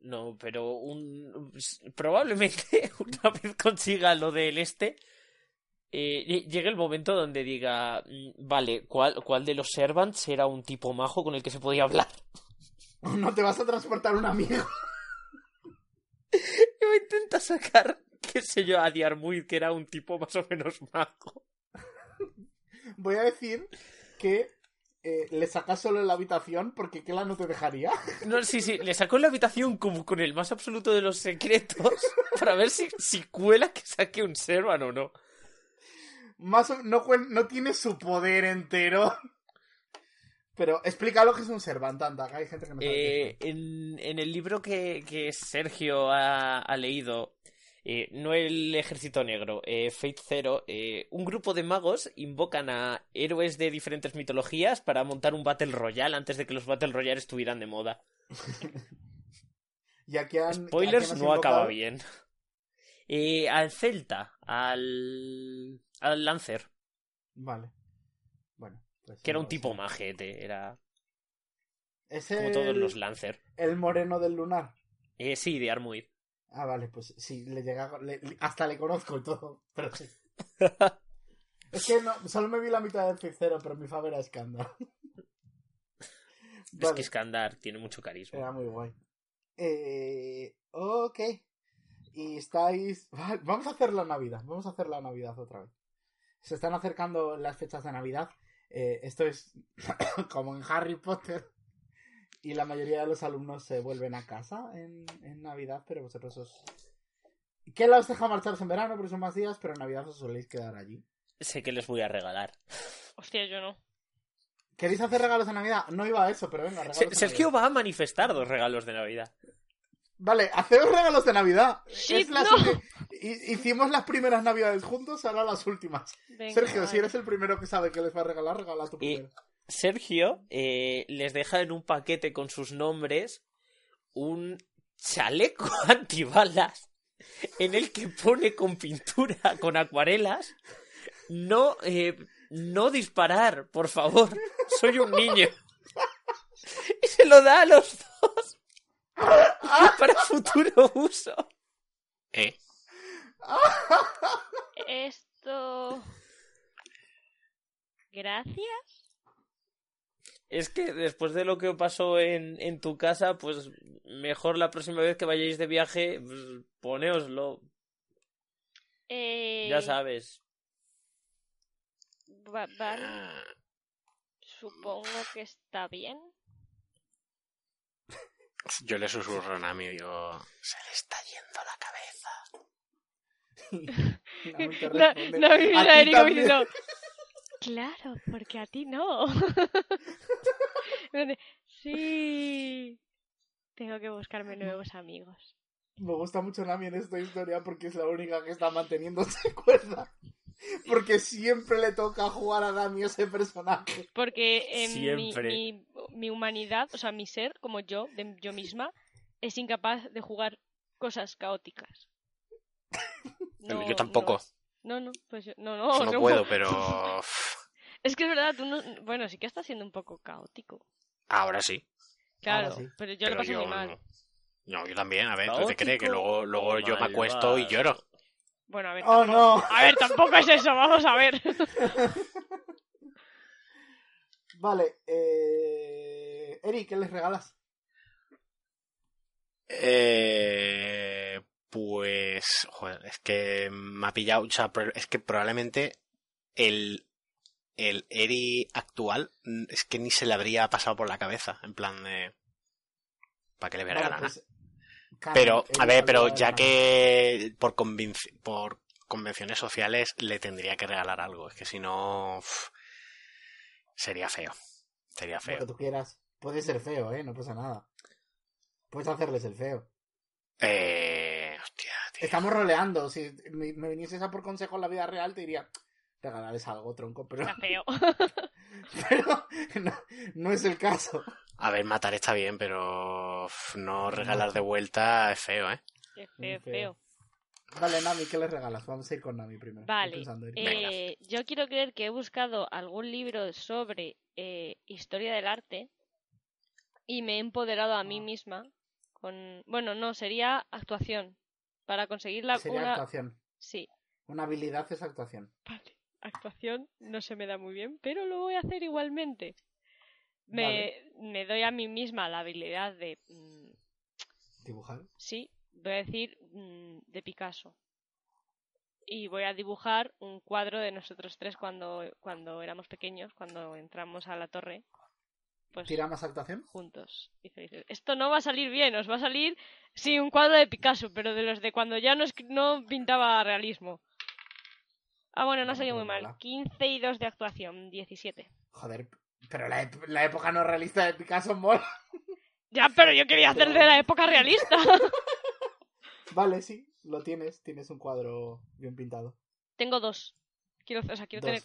No, pero un probablemente [LAUGHS] una vez consiga lo del este, eh, lle- llegue el momento donde diga, mm, vale, ¿cuál, ¿cuál de los servants era un tipo majo con el que se podía hablar? [LAUGHS] No te vas a transportar un amigo. [LAUGHS] Yo intento sacar, qué sé yo, a Diarmuid, que era un tipo más o menos majo. [LAUGHS] Voy a decir que eh, le sacas solo en la habitación porque Kela no te dejaría. No, sí, sí, le sacó en la habitación como con el más absoluto de los secretos para ver si, si cuela que saque un servant o no. Más o- no, no tiene su poder entero. [LAUGHS] Pero explica lo que es un servant, anda, que hay gente que no sabe. qué Eh, en, en el libro que, que Sergio ha, ha leído, eh, no el Ejército Negro, eh, Fate Zero, un grupo de magos invocan a héroes de diferentes mitologías para montar un Battle Royale antes de que los Battle Royale estuvieran de moda. [LAUGHS] Y aquí han- Spoilers, aquí no acaba bien. Eh, al Celta, al, al Lancer, Vale. Bueno. pues que era un tipo majete, era Es como el, todos los Lancer. el moreno del lunar. Eh, sí, de Armuid. Ah, vale, pues sí, le llega. le- le- hasta le conozco y todo, [LAUGHS] pero sí. Es que no, solo me vi la mitad del Zero, pero mi favor era Skandar. Es que Skandar tiene mucho carisma. Era muy guay. Eh, ok. Y estáis... [LAUGHS] Vamos a hacer la Navidad. Vamos a hacer la Navidad otra vez. Se están acercando las fechas de Navidad. Eh, esto es [COUGHS] como en Harry Potter. Y la mayoría de los alumnos se vuelven a casa en, en Navidad, pero vosotros os... ¿Qué la os deja marcharse en verano? Porque son más días, pero en Navidad os soléis quedar allí. Sé que les voy a regalar. Hostia, yo no. ¿Queréis hacer regalos de Navidad? No iba a eso, pero venga, regalos Se- de Sergio Navidad. va a manifestar dos regalos de Navidad. Vale, hacemos regalos de Navidad. Sí, Es la no. Hicimos las primeras Navidades juntos, ahora las últimas. Venga, Sergio, si eres el primero que sabe que les va a regalar, regala tu primero. Sergio eh, les deja en un paquete con sus nombres un chaleco [LAUGHS] antibalas en el que pone con pintura, con acuarelas, no, eh, no disparar, por favor, soy un niño. [LAUGHS] Y se lo da a los dos [LAUGHS] para futuro uso. ¿Eh? Esto... Gracias. Es que después de lo que pasó en, en tu casa, pues mejor la próxima vez que vayáis de viaje, pues, poneoslo, Eh, ya sabes. va- Ah, supongo que está bien. Yo le susurro a Nami y digo, se le está yendo la cabeza. [LAUGHS] No, no, mira, "A también". diciendo, [LAUGHS] Claro, porque a ti no. [LAUGHS] sí. Tengo que buscarme nuevos amigos. Me gusta mucho Nami en esta historia porque es la única que está manteniéndose [LAUGHS] cuerda. Porque siempre le toca jugar a Nami ese personaje. Porque eh, mi, Siempre. mi, mi humanidad, o sea, mi ser, como yo, de yo misma, es incapaz de jugar cosas caóticas. [LAUGHS] No, yo tampoco. No, no, pues yo, no, no, Eso no no. puedo, [LAUGHS] pero... Es que es verdad, tú no, bueno, sí que estás siendo un poco caótico. Ahora sí. Claro, Ahora sí. pero yo lo pero paso yo muy mal. No. Yo también. A ver, ¿tú te crees que luego, luego yo me acuesto y lloro? Bueno, a ver, ¡Oh, no! a ver, tampoco es eso, vamos a ver. [LAUGHS] Vale, eh... Eri, ¿qué les regalas? Eh, pues, joder, es que me ha pillado, o sea, es que probablemente el, el Eri actual mm, es que ni se le habría pasado por la cabeza, en plan de... ¿Para qué le voy a Vale, pues, Pero, a ver, pero ya que por, convinci- por convenciones sociales le tendría que regalar algo, es que si no... sería feo, sería Lo feo. que tú quieras. Puede ser feo, ¿eh? No pasa nada. Puedes hacerles el feo. Eh, hostia, Estamos roleando. Si me, me vinieses a por consejo en la vida real, te diría, regalarles algo, tronco, pero, Está feo. [LAUGHS] pero no, no es el caso. A ver, matar está bien, pero no regalar de vuelta es feo, ¿eh? Muy feo, feo. feo. Vale, Nami, ¿qué les regalas? Vamos a ir con Nami primero. Vale. Eh, yo quiero creer que he buscado algún libro sobre eh, historia del arte y me he empoderado a mí Ah. misma con... Bueno, no, sería actuación. Para conseguir la... Sería una... actuación. Sí, Una habilidad es actuación. vale. Actuación no se me da muy bien, pero lo voy a hacer igualmente. Me, me doy a mí misma la habilidad de... mm, Dibujar. sí, voy a decir mm, de Picasso. Y voy a dibujar un cuadro de nosotros tres cuando, cuando éramos pequeños, cuando entramos a la torre. Pues ¿Tira más actuación? juntos y. Esto no va a salir bien, os va a salir, sí, un cuadro de Picasso, pero de los de cuando ya no, no pintaba realismo. Ah, bueno, no ha salido muy mal. mola. 15 y 2 de actuación, 17. Joder, pero la, la época no realista de Picasso mola. [LAUGHS] Ya, pero yo quería hacer de la época realista. [LAUGHS] Vale, sí, lo tienes. Tienes un cuadro bien pintado. Tengo dos. Quiero, o sea, quiero Dos. tener.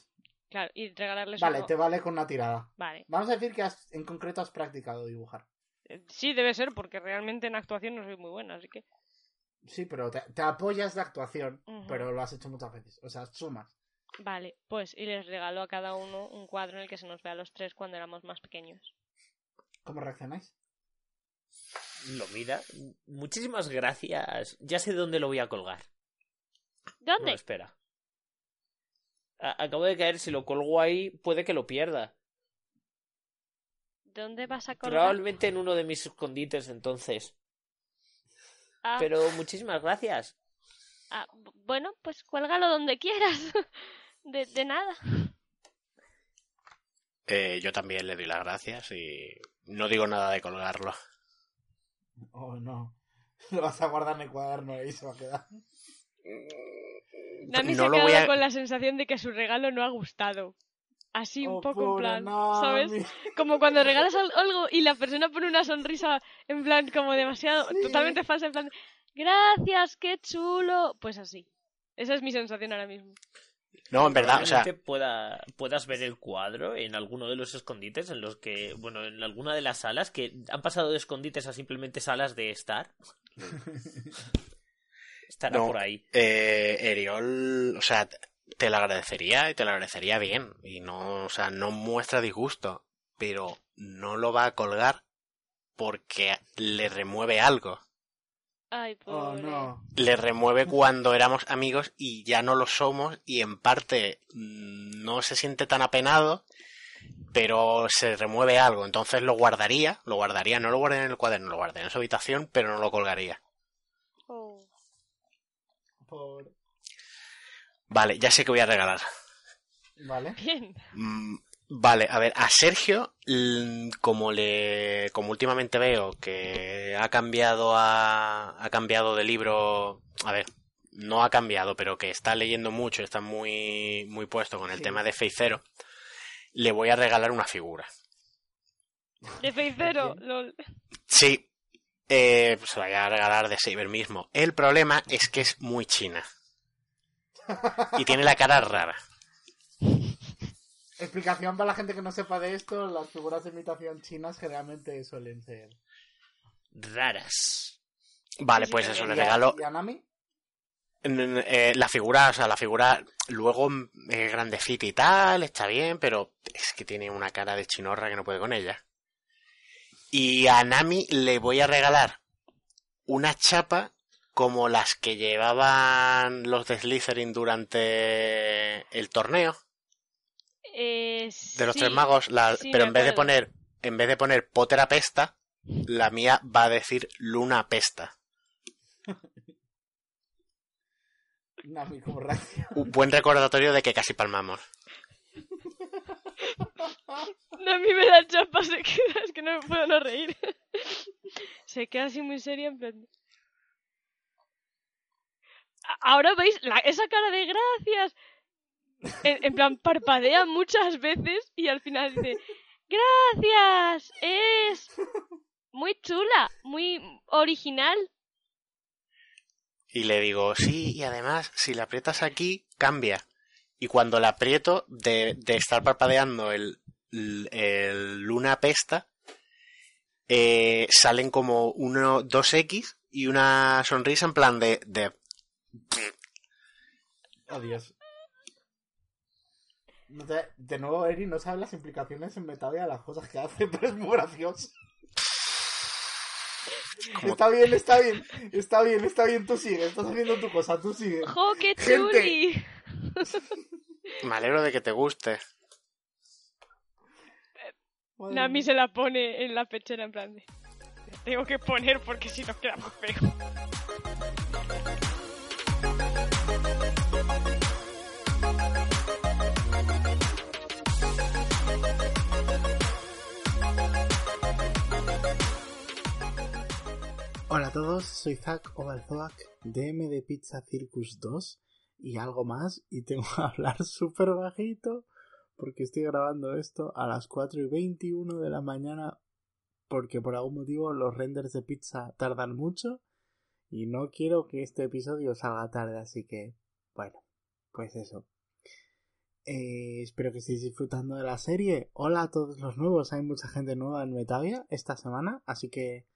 Claro, y regalarles Vale, uno. te vale con una tirada. Vale. Vamos a decir que has- en concreto has practicado dibujar. Eh, Sí, debe ser, porque realmente en actuación no soy muy buena, así que. Sí, pero te, te apoyas de actuación, pero lo has hecho muchas veces. O sea, sumas. Vale, pues, y les regalo a cada uno un cuadro en el que se nos vea a los tres cuando éramos más pequeños. ¿Cómo reaccionáis? Lo mira. Muchísimas gracias. Ya sé dónde lo voy a colgar. No, ¿Dónde? espera. A- acabo de caer, si lo colgo ahí, puede que lo pierda. ¿Dónde vas a colgar? Probablemente en uno de mis escondites, entonces. Ah, Pero muchísimas gracias. ah, bueno, pues cuélgalo donde quieras. [LAUGHS] de, de nada. Eh, yo también le doy las gracias y no digo nada de colgarlo. Oh, no. Lo [LAUGHS] vas a guardar en el cuaderno y se va a quedar. Nami se ha quedado a... con la sensación de que su regalo no ha gustado. Así un Oh, poco en plan, Nami. ¿sabes? Como cuando regalas al- algo y la persona pone una sonrisa en plan como demasiado, Sí. totalmente falsa, en plan, gracias, qué chulo. Pues así. Esa es mi sensación ahora mismo. No, en verdad, o sea, pueda, puedas ver el cuadro en alguno de los escondites en los que, bueno, en alguna de las salas que han pasado de escondites a simplemente salas de estar. [LAUGHS] Estará No. por ahí. eh, Eriol, o sea, te lo agradecería y te lo agradecería bien. Y no, o sea, no muestra disgusto, pero no lo va a colgar porque le remueve algo. Ay, Oh, no. Le remueve cuando éramos amigos y ya no lo somos y en parte mm, no se siente tan apenado, pero se remueve algo. Entonces lo guardaría, lo guardaría, no lo guardaría en el cuaderno, lo guardaría en su habitación, pero no lo colgaría. Oh. Pobre. Vale, ya sé que voy a regalar. Vale. Bien. Mm, Vale, a ver, a Sergio, como le, como últimamente veo que ha cambiado a, ha cambiado de libro, a ver, no ha cambiado, pero que está leyendo mucho, está muy, muy puesto con el Sí. tema de Feicero, le voy a regalar una figura. De feicero. Lol. Sí, eh, pues se la voy a regalar de Saber mismo. El problema es que es muy china. Y tiene la cara rara. [LAUGHS] Explicación para la gente que no sepa de esto, las figuras de imitación chinas generalmente suelen ser. Raras. Vale, pues eso, le ¿Y a- regalo ¿Y a Nami? Mm, eh, la figura, o sea, la figura luego mm, es grandecita y tal, está bien, pero es que tiene una cara de chinorra que no puede con ella. Y a Nami le voy a regalar una chapa como las que llevaban los de Slytherin durante el torneo Eh, de los sí. tres magos, la- sí, pero en vez de poner en vez de poner Potter apesta, la mía va a decir Luna apesta. [LAUGHS] Reacción. Un buen recordatorio de que casi palmamos. [LAUGHS] No, a mí me da chapa, se queda, es que no me puedo no reír. [LAUGHS] se queda así muy seria en plan... Ahora veis la- esa cara de gracias. En, en plan, parpadea muchas veces y al final dice, gracias, es muy chula, muy original. Y le digo, sí, y además, si la aprietas aquí, cambia. Y cuando la aprieto, de, de estar parpadeando el, el Luna Pesta, eh, salen como uno, dos X y una sonrisa en plan de, de Adiós. No te- de nuevo, Eri no sabe las implicaciones en Metavia de las cosas que hace, [LAUGHS] pero es muy gracioso. Está bien, está bien, está bien, está bien, tú sigue, estás haciendo tu cosa, tú sigue. ¡Jo, qué Gente. chuli! Me alegro de que te guste. Madre Nami mía. se la pone en la pechera en plan de... "La Tengo que poner porque si no queda muy feo. Hola a todos, soy Zack Obalzoak, DM de Pizza Circus 2 y algo más, y tengo [LAUGHS] que hablar súper bajito porque estoy grabando esto a las 4 y 21 de la mañana porque por algún motivo los renders de pizza tardan mucho y no quiero que este episodio salga tarde, así que bueno, pues eso. Eh, espero que estéis disfrutando de la serie. Hola a todos los nuevos, hay mucha gente nueva en Metavia esta semana, así que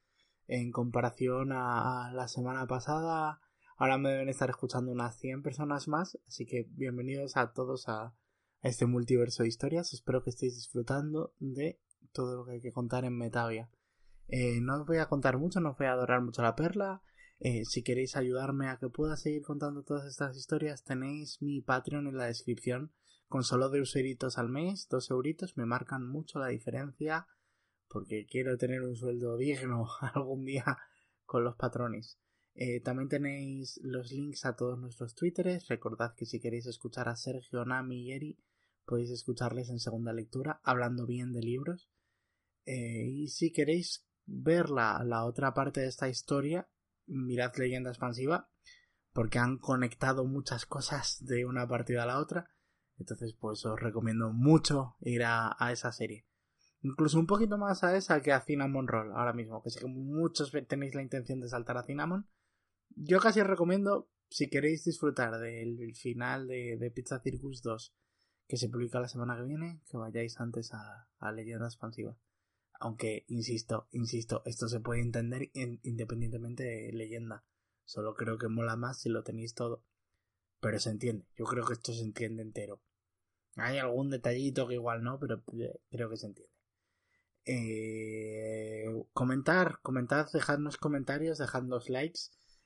en comparación a la semana pasada, ahora me deben estar escuchando unas 100 personas más, así que bienvenidos a todos a este multiverso de historias. Espero que estéis disfrutando de todo lo que hay que contar en Metavia. Eh, no os voy a contar mucho, no os voy a adorar mucho la perla. Eh, si queréis ayudarme a que pueda seguir contando todas estas historias, tenéis mi Patreon en la descripción. Con solo dos euritos al mes, dos euritos, me marcan mucho la diferencia porque quiero tener un sueldo digno [LAUGHS] algún día con los patrones. Eh, también tenéis los links a todos nuestros twitteres. Recordad que si queréis escuchar a Sergio, Nami y Eri, podéis escucharles en segunda lectura, hablando bien de libros. Eh, y si queréis ver la, la otra parte de esta historia, mirad Leyenda Expansiva, porque han conectado muchas cosas de una partida a la otra. Entonces, pues os recomiendo mucho ir a, a esa serie incluso un poquito más a esa que a Cinnamon Roll ahora mismo, que sé que muchos tenéis la intención de saltar a Cinnamon. Yo casi os recomiendo, si queréis disfrutar del final de, Pizza Circus 2, que se publica la semana que viene, que vayáis antes a, Leyenda Expansiva. Aunque, insisto, insisto, esto se puede entender in- independientemente de leyenda. Solo creo que mola más si lo tenéis todo. Pero se entiende, yo creo que esto se entiende entero. Hay algún detallito que igual no, pero eh, creo que se entiende. Eh, comentar, comentad, dejadnos comentarios, dejadnos likes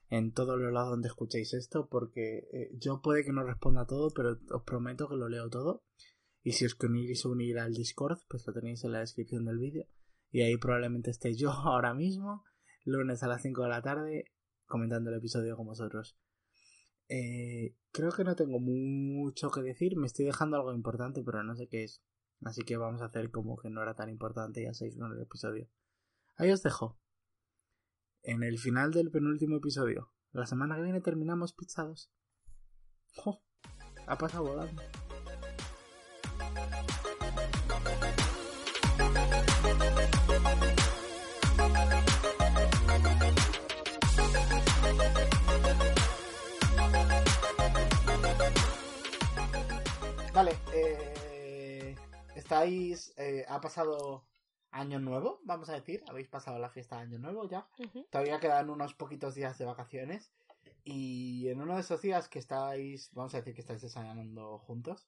en todos los lados donde escuchéis esto, porque eh, yo puede que no responda a todo, pero os prometo que lo leo todo. Y si os queréis unir al Discord, pues lo tenéis en la descripción del vídeo. Y ahí probablemente estéis yo [LAUGHS] ahora mismo, lunes a las 5 de la tarde, comentando el episodio con vosotros. Eh, creo que no tengo mucho que decir, me estoy dejando algo importante, pero no sé qué es. Así que vamos a hacer como que no era tan importante y ya seguir con el episodio. Ahí os dejo. En el final del penúltimo episodio. La semana que viene terminamos pizzados. ¡Jo! Ha pasado volando. Estáis. eh, ha pasado Año Nuevo, vamos a decir. Habéis pasado la fiesta de Año Nuevo ya. Todavía quedan unos poquitos días de vacaciones. Y en uno de esos días que estáis. Vamos a decir que estáis desayunando juntos.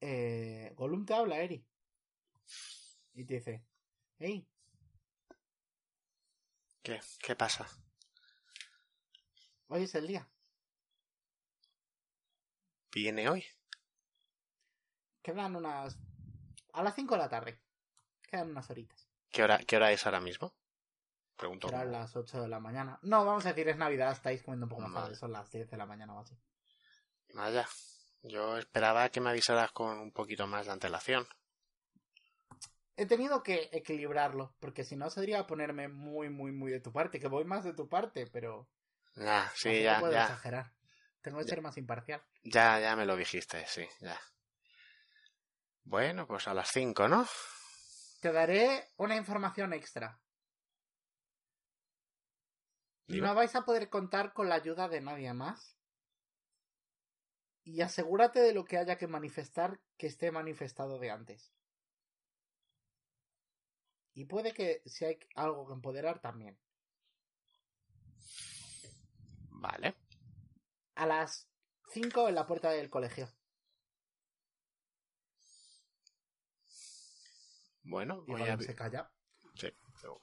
Eh, Gollum te habla, Eri. Y te dice: Hey, ¿Qué? ¿Qué pasa? hoy es el día. ¿Viene hoy? Quedan unas. A las 5 de la tarde. Quedan unas horitas. ¿Qué hora, qué hora es ahora mismo? Pregunto. Serán las 8 de la mañana. No, vamos a decir es Navidad, estáis comiendo un poco más tarde. Son las 10 de la mañana o así. Vaya. Yo esperaba que me avisaras con un poquito más de antelación. He tenido que equilibrarlo, porque si no sería ponerme muy, muy, muy de tu parte. Que voy más de tu parte, pero. Ya, sí, ya, puedo ya. exagerar. Tengo que ser más imparcial. Ya, ya me lo dijiste, sí, ya. Bueno, pues a las 5, ¿no? Te daré una información extra. Dime. No vais a poder contar con la ayuda de nadie más. Y asegúrate de lo que haya que manifestar que esté manifestado de antes. Y puede que si hay algo que empoderar también. Vale. A las 5 en la puerta del colegio. Bueno, Y voy a... Se calla. Sí. pero-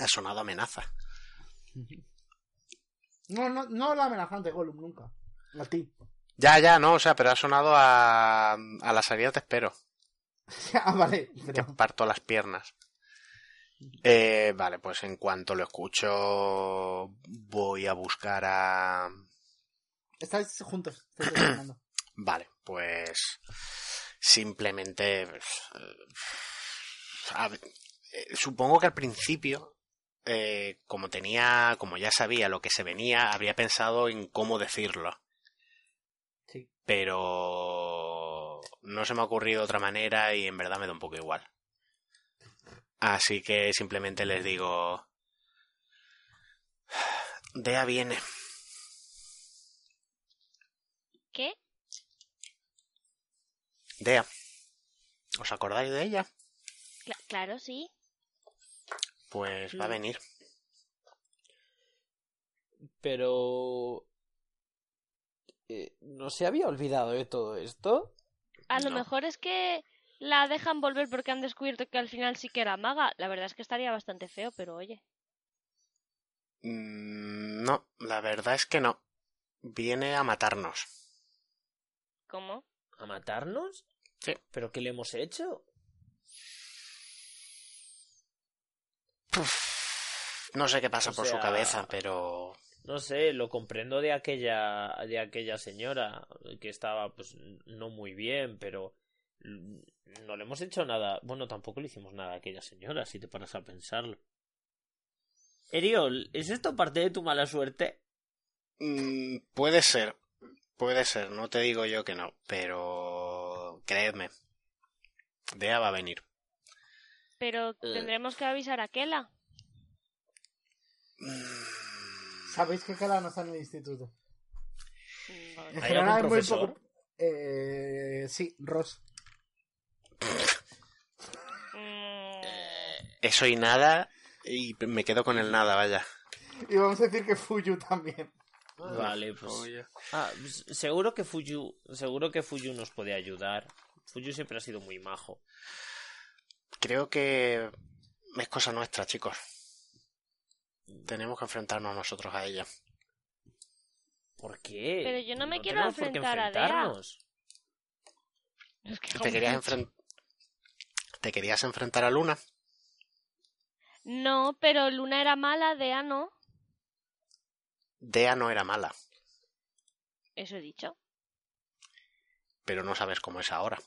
ha sonado amenaza. No, no, no la amenazante Gollum nunca. A ti. Ya, ya, no, o sea, pero ha sonado a, a la salida te espero. [LAUGHS] ah, vale. Que Pero... parto las piernas. Eh, vale, pues en cuanto lo escucho, voy a buscar a. Estáis juntos. Estáis. [CLEARS THROAT] Vale, pues simplemente. pues, eh, eh, supongo que al principio, eh, como tenía, como ya sabía lo que se venía, habría pensado en cómo decirlo. Sí. pero no se me ha ocurrido otra manera y en verdad me da un poco igual. Así que simplemente les digo... Dea viene. ¿Qué? Dea. ¿Os acordáis de ella? Cla- claro, sí. Pues va a Mm. venir. Pero... eh, ¿No se había olvidado de todo esto? A lo No. mejor es que la dejan volver porque han descubierto que al final sí que era maga. La verdad es que estaría bastante feo, pero oye. Mm, No, la verdad es que no. Viene a matarnos. ¿Cómo? ¿A matarnos? Sí. ¿Pero qué le hemos hecho? No sé qué pasa O por su cabeza, pero... No sé, lo comprendo de aquella, de aquella señora que estaba pues no muy bien, pero no le hemos hecho nada. Bueno, tampoco le hicimos nada a aquella señora, si te paras a pensarlo. Eriol, ¿es esto parte de tu mala suerte? Mm, puede ser, puede ser, no te digo yo que no, pero creedme, Dea va a venir. Pero Eh. tendremos que avisar a Kela. Mm, Sabéis que Kela no está en el instituto. Mm, En vale. ¿Hay general algún es muy poco- Eh, sí, Ross. Mm, Eso y nada, y me quedo con el nada, vaya. Y vamos a decir que Fuyu también. Vale, pues-. Ah, pues, seguro que Fuyu, seguro que Fuyu nos puede ayudar. Fuyu siempre ha sido muy majo. Creo que es cosa nuestra, chicos. Tenemos que enfrentarnos nosotros a ella. ¿Por qué? Pero yo no me quiero tenemos por qué enfrentar a Dea. enfrentarnos. es que ¿Te querías, enfren- ¿Te querías enfrentar a Luna? No, pero Luna era mala, Dea no. Dea no era mala, Eso he dicho. pero no sabes cómo es ahora.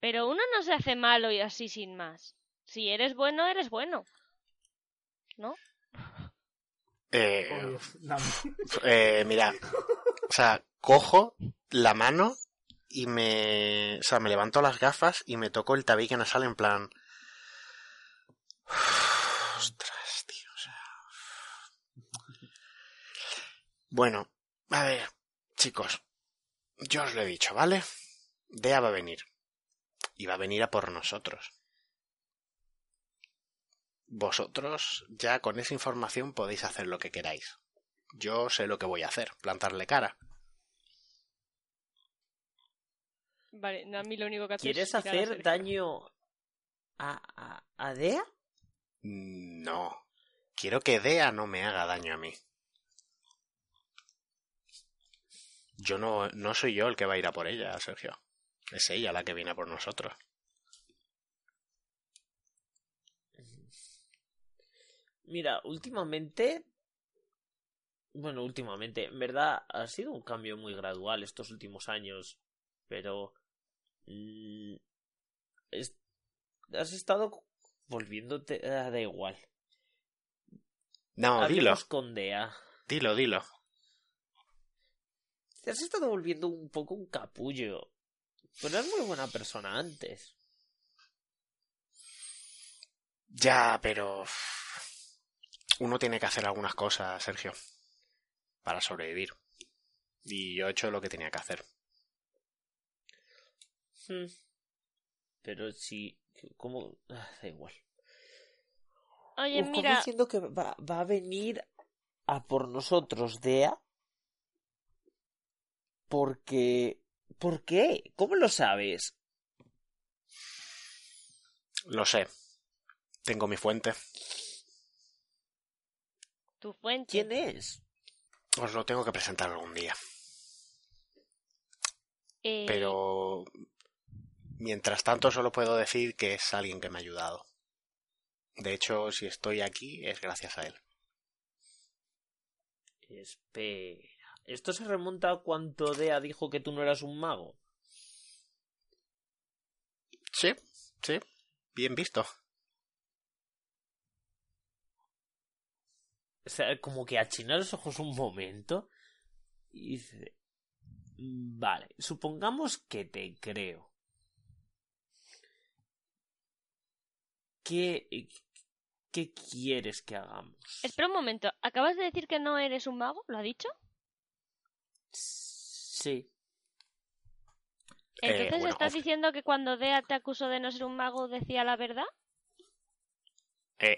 Pero uno no se hace malo y así sin más. Si eres bueno, eres bueno. Eh, Oye, dame. eh, mira, o sea, cojo la mano y me, o sea, me levanto las gafas y me toco el tabique nasal en plan, [SIGHS] ostras, tío, o sea. Bueno, a ver, chicos, yo os lo he dicho, ¿vale? Dea va a venir y va a venir a por nosotros. Vosotros ya con esa información podéis hacer lo que queráis. Yo sé lo que voy a hacer, plantarle cara. Vale, a mí lo único que hace ¿Quieres es hacer daño a, a, a Dea? No. Quiero que Dea no me haga daño a mí. Yo no, no soy yo el que va a ir a por ella, Sergio. Es ella la que viene a por nosotros. Mira, últimamente... Bueno, últimamente, en verdad ha sido un cambio muy gradual estos últimos años, pero... mm, es- has estado volviéndote a da igual. No, dilo, Hablemos con Dea. dilo, dilo. Te has estado volviendo un poco un capullo. Pero eras muy buena persona antes. Ya, pero uno tiene que hacer algunas cosas, Sergio, para sobrevivir. Y yo he hecho lo que tenía que hacer. Hmm. Pero si... ¿Cómo? Ah, da igual. Oye, Uf, ¿cómo mira, diciendo que va, va a venir a por nosotros, Dea? Porque... ¿Por qué? ¿Cómo lo sabes? Lo sé. Tengo mi fuente. tu fuente. ¿Quién es? Os lo tengo que presentar algún día. Eh, Pero mientras tanto solo puedo decir que es alguien que me ha ayudado. De hecho, si estoy aquí es gracias a él. Espera. ¿Esto se remonta a cuando Dea dijo que tú no eras un mago? Sí, sí. Bien visto. O sea, como que achina los ojos un momento y dice... "Mm, Vale, supongamos que te creo. ¿Qué, qué quieres que hagamos? Espera un momento, ¿acabas de decir que no eres un mago? ¿Lo ha dicho? Sí. Eh, Entonces bueno, estás of- diciendo que cuando Dea te acusó de no ser un mago decía la verdad. Eh,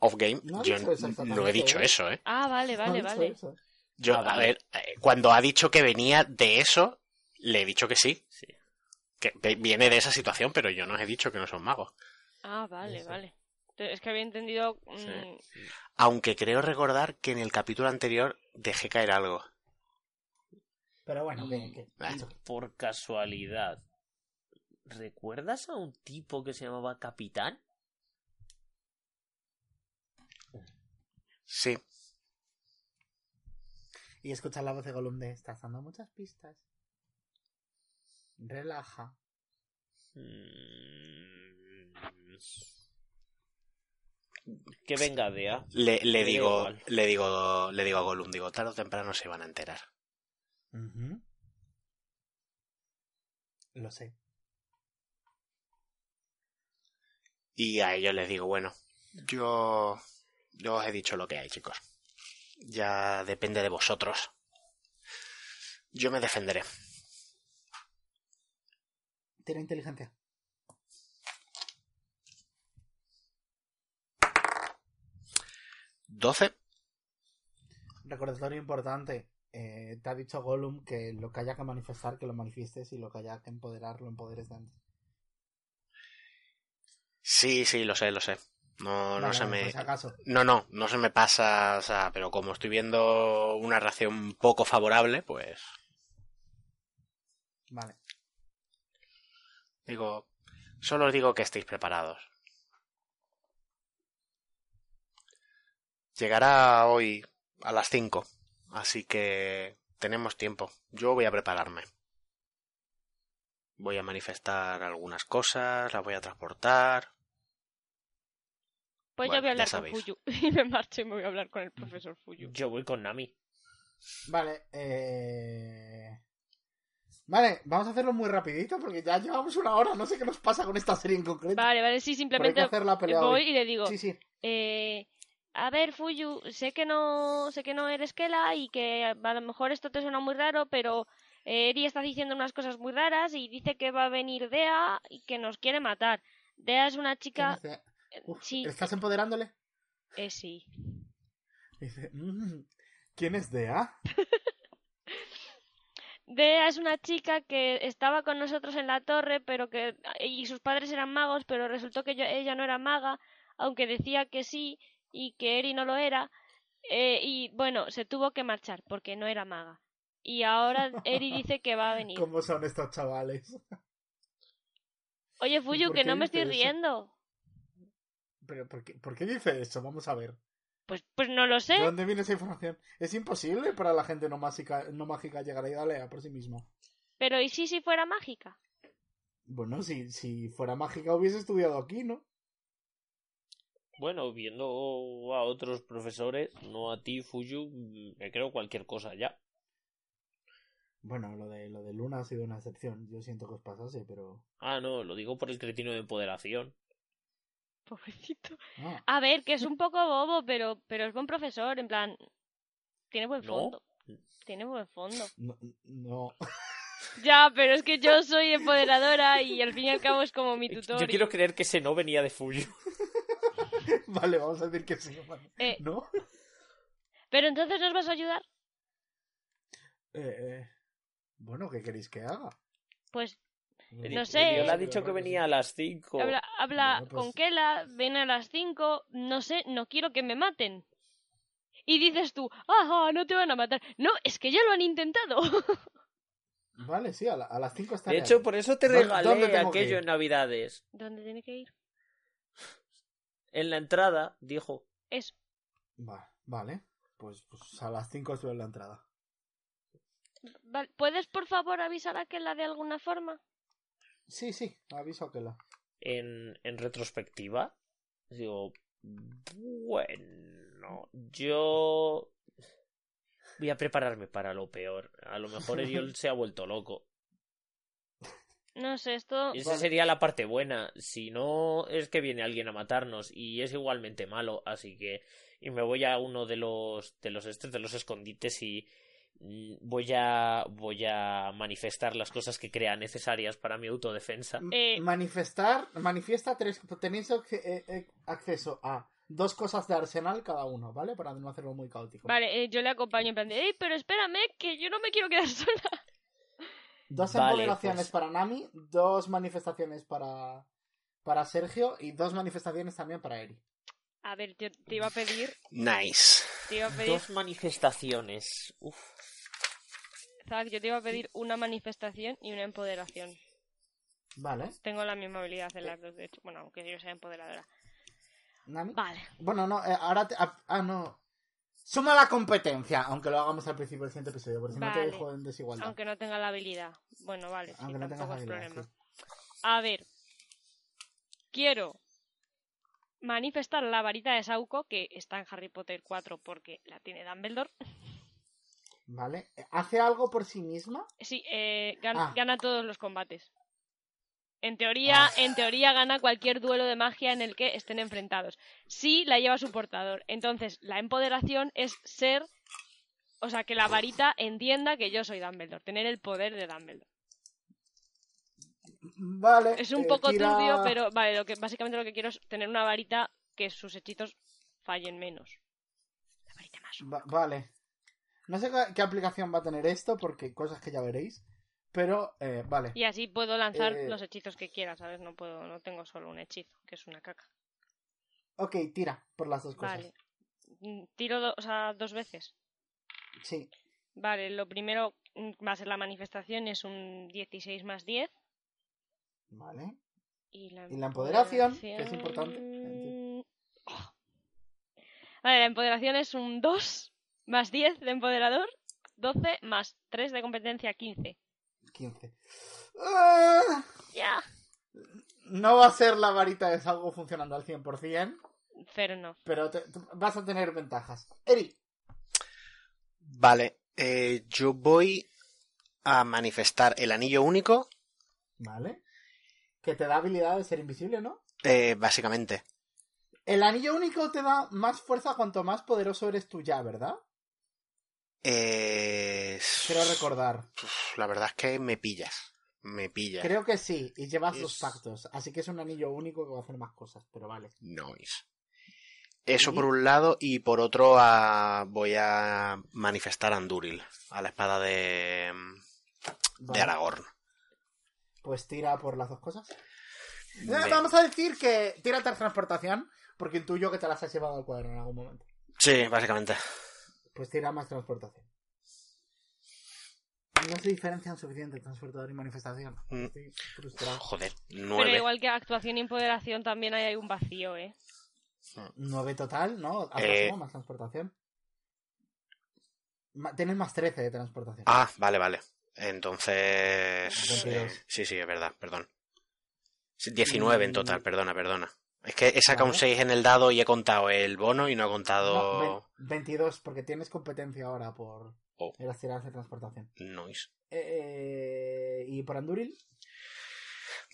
off game, No yo no he dicho eso. eso, ¿eh? Ah, vale, vale, No, vale. eso. Yo, Ah, a vale. ver, eh, cuando ha dicho que venía de eso, le he dicho que sí. Sí. Que viene de esa situación, pero yo no he dicho que no son magos. Ah, vale, Eso. vale. Es que había entendido... mm, Sí. Aunque creo recordar que en el capítulo anterior dejé caer algo. Pero bueno, que, que- eso. Por casualidad, ¿recuerdas a un tipo que se llamaba Capitán? Sí. Y escuchar la voz de Gollum de estás dando muchas pistas. Relaja. Mm. Que venga Dea. Le, le digo, le digo, le digo a Gollum, digo, tarde o temprano se van a enterar. Lo sé. Y a ellos les digo, bueno, yo, yo os he dicho lo que hay, chicos. Ya depende de vosotros. Yo me defenderé. Tiene inteligencia. ¿12? Recordatorio importante. Eh, te ha dicho Gollum que lo que haya que manifestar, que lo manifiestes y lo que haya que empoderar, lo empoderes de antes. Sí, sí, lo sé, lo sé. No, no se me... acaso. No, no, no se me pasa, o sea, pero como estoy viendo una reacción poco favorable, pues Vale. digo, solo os digo que estéis preparados. Llegará hoy a las 5, así que tenemos tiempo. Yo voy a prepararme. Voy a manifestar algunas cosas, las voy a transportar. Pues Bueno, yo voy a hablar con. Fuyu. [LAUGHS] Y me marcho y me voy a hablar con el profesor Fuyu. Yo voy con Nami. Vale, eh... Vale, vamos a hacerlo muy rapidito porque ya llevamos una hora. No sé qué nos pasa con esta serie en concreto. Vale, vale, sí, simplemente hacer la pelea voy hoy. y le digo, Sí, sí. eh, a ver, Fuyu, sé que no, sé que no eres Kela y que a lo mejor esto te suena muy raro, pero eh, Eri está diciendo unas cosas muy raras y dice que va a venir Dea y que nos quiere matar. Dea es una ¿Quién chica, eh, Uf, sí, ¿Estás empoderándole? eh, sí. Dice, "Mm, ¿quién es Dea? [LAUGHS] Dea es una chica que estaba con nosotros en la torre, pero que y sus padres eran magos, pero resultó que yo- ella no era maga, aunque decía que sí y que Eri no lo era. eh, y bueno, se tuvo que marchar porque no era maga. Y ahora Eri dice que va a [LAUGHS] venir. ¿Cómo son estos chavales? Oye, Fuyu, que no me estoy eso? riendo. ¿Pero por qué, por qué dice eso? Vamos a ver. Pues, pues no lo sé. ¿De dónde viene esa información? Es imposible para la gente no mágica, no mágica llegar a Idalea por sí misma. Pero ¿y si si fuera mágica? Bueno, si, si fuera mágica hubiese estudiado aquí, ¿no? Bueno, viendo a otros profesores, no a ti, Fuyu, me creo cualquier cosa ya. Bueno, lo de, lo de Luna ha sido una excepción. Yo siento que os pasase, pero... Ah, no, lo digo por el cretino de empoderación. Pobrecito. Ah, A ver, que es un poco bobo, pero, pero es buen profesor, en plan. Tiene buen ¿No? fondo. Tiene buen fondo. no, no. Ya, pero es que yo soy empoderadora y al fin y al cabo es como mi [LAUGHS] tutor. Yo quiero creer que ese no venía de Fuyu. [LAUGHS] [LAUGHS] Vale, vamos a decir que sí. vale. Eh, ¿No? Pero entonces nos vas a ayudar. Eh, eh, Bueno, ¿qué queréis que haga? Pues No sé. Eriol ha dicho que venía a las 5. habla, habla Bueno, pues- con Kela, ven a las 5, no sé, no quiero que me maten. Y dices tú, ajá, no te van a matar. No, es que ya lo han intentado. [LAUGHS] Vale, sí, a, la- a las 5 está De hecho, por eso te ¿Dónde- regalé aquello en Navidades. ¿Dónde tiene que ir? En la entrada dijo. Eso. Vale, vale. Pues, pues a las 5 estoy en la entrada. ¿Puedes por favor avisar a Kela de alguna forma? Sí, sí, aviso a Kela. En, en retrospectiva, digo, bueno, yo voy a prepararme para lo peor. A lo mejor Eriol [LAUGHS] se ha vuelto loco. No sé, esto... Y esa sería la parte buena. Si no, es que viene alguien a matarnos y es igualmente malo. Así que. Y me voy a uno de los. de los estos, de los escondites y. mm, Voy a. voy a manifestar las cosas que crea necesarias para mi autodefensa. Eh. Manifestar, manifiesta tres. Tenéis eh, eh, acceso a dos cosas de arsenal cada uno, ¿vale? Para no hacerlo muy caótico. Vale, eh, yo le acompaño en plan de, "Ey, pero espérame, que yo no me quiero quedar [LAUGHS] sola. Dos Vale, empoderaciones pues. para Nami, dos manifestaciones para. para Sergio y dos manifestaciones también para Eri. A ver, yo te iba a pedir, Nice. te iba a pedir, Dos manifestaciones. Uf. Zack, yo te iba a pedir una manifestación y una empoderación. Vale. Tengo la misma habilidad en las dos, de hecho. Bueno, aunque yo sea empoderadora. Nami. Vale. Bueno, no, eh, ahora. te- ah, ah, no. Suma la competencia, aunque lo hagamos al principio del siguiente episodio, porque si no te dejo en desigualdad. Aunque no tenga la habilidad. Bueno, vale, sí, Aunque no tengas tampoco es habilidad, problema. sí. A ver. Quiero manifestar la varita de Sauco, que está en Harry Potter 4 porque la tiene Dumbledore. Vale. ¿Hace algo por sí misma? Sí, eh, Ah. gana todos los combates. En teoría, Ah. en teoría gana cualquier duelo de magia en el que estén enfrentados. Si la lleva su portador. Entonces, la empoderación es ser. O sea, que la varita entienda que yo soy Dumbledore. Tener el poder de Dumbledore. Vale. Es un eh, poco tira- turbio, pero vale, lo que, básicamente lo que quiero es tener una varita que sus hechizos fallen menos. La varita más. Va- vale. No sé qué aplicación va a tener esto, porque cosas que ya veréis. Pero, eh, vale. Y así puedo lanzar Eh. los hechizos que quiera, ¿sabes? No puedo, no tengo solo un hechizo, que es una caca. Ok, tira por las dos cosas. Vale. Mm, Tiro do- o sea, dos veces. Sí. Vale, lo primero mm, va a ser la manifestación, es un 16 más 10. Vale. Y la, Y la empoderación, que es importante. empoderación- Oh. Vale, la empoderación es un 2 más 10 de empoderador, 12 más 3 de competencia, 15. 15. Ah, Ya. no va a ser la varita de algo funcionando al 100%, Pero no. pero te- vas a tener ventajas. Eri. Vale, eh, yo voy a manifestar el anillo único, Vale. Que te da habilidad de ser invisible, ¿no? eh, básicamente. El anillo único te da más fuerza cuanto más poderoso eres tú ya, ¿verdad? Eh, Quiero recordar. la verdad es que me pillas. Me pillas. Creo que sí, y llevas Es- pactos, así que es un anillo único que va a hacer más cosas, pero vale. Nice. Eso por un lado, y por otro a- voy a manifestar a Anduril, a la espada de. Aragorn. Pues tira por las dos cosas. Eh, Me- Vamos a decir que tira transportación, porque intuyo que te las has llevado al cuaderno en algún momento. Sí, básicamente. Pues tira más transportación. No se diferencian suficiente transportador y manifestación. Mm. Estoy frustrado. Joder, Pero nueve. igual que actuación y empoderación también hay un vacío, ¿eh? 9 total, ¿no? Eh. más transportación. Tienes más 13 de transportación. Ah, vale, vale. Entonces... 22. eh, sí, sí, es verdad, perdón. Sí, 19 en Mm. total, perdona, perdona. Es que he sacado un Vale. 6 en el dado y he contado el bono y no he contado... No, ve- 22, porque tienes competencia ahora por Oh. las tiradas de transportación. Noise. Eh, ¿Y por Anduril?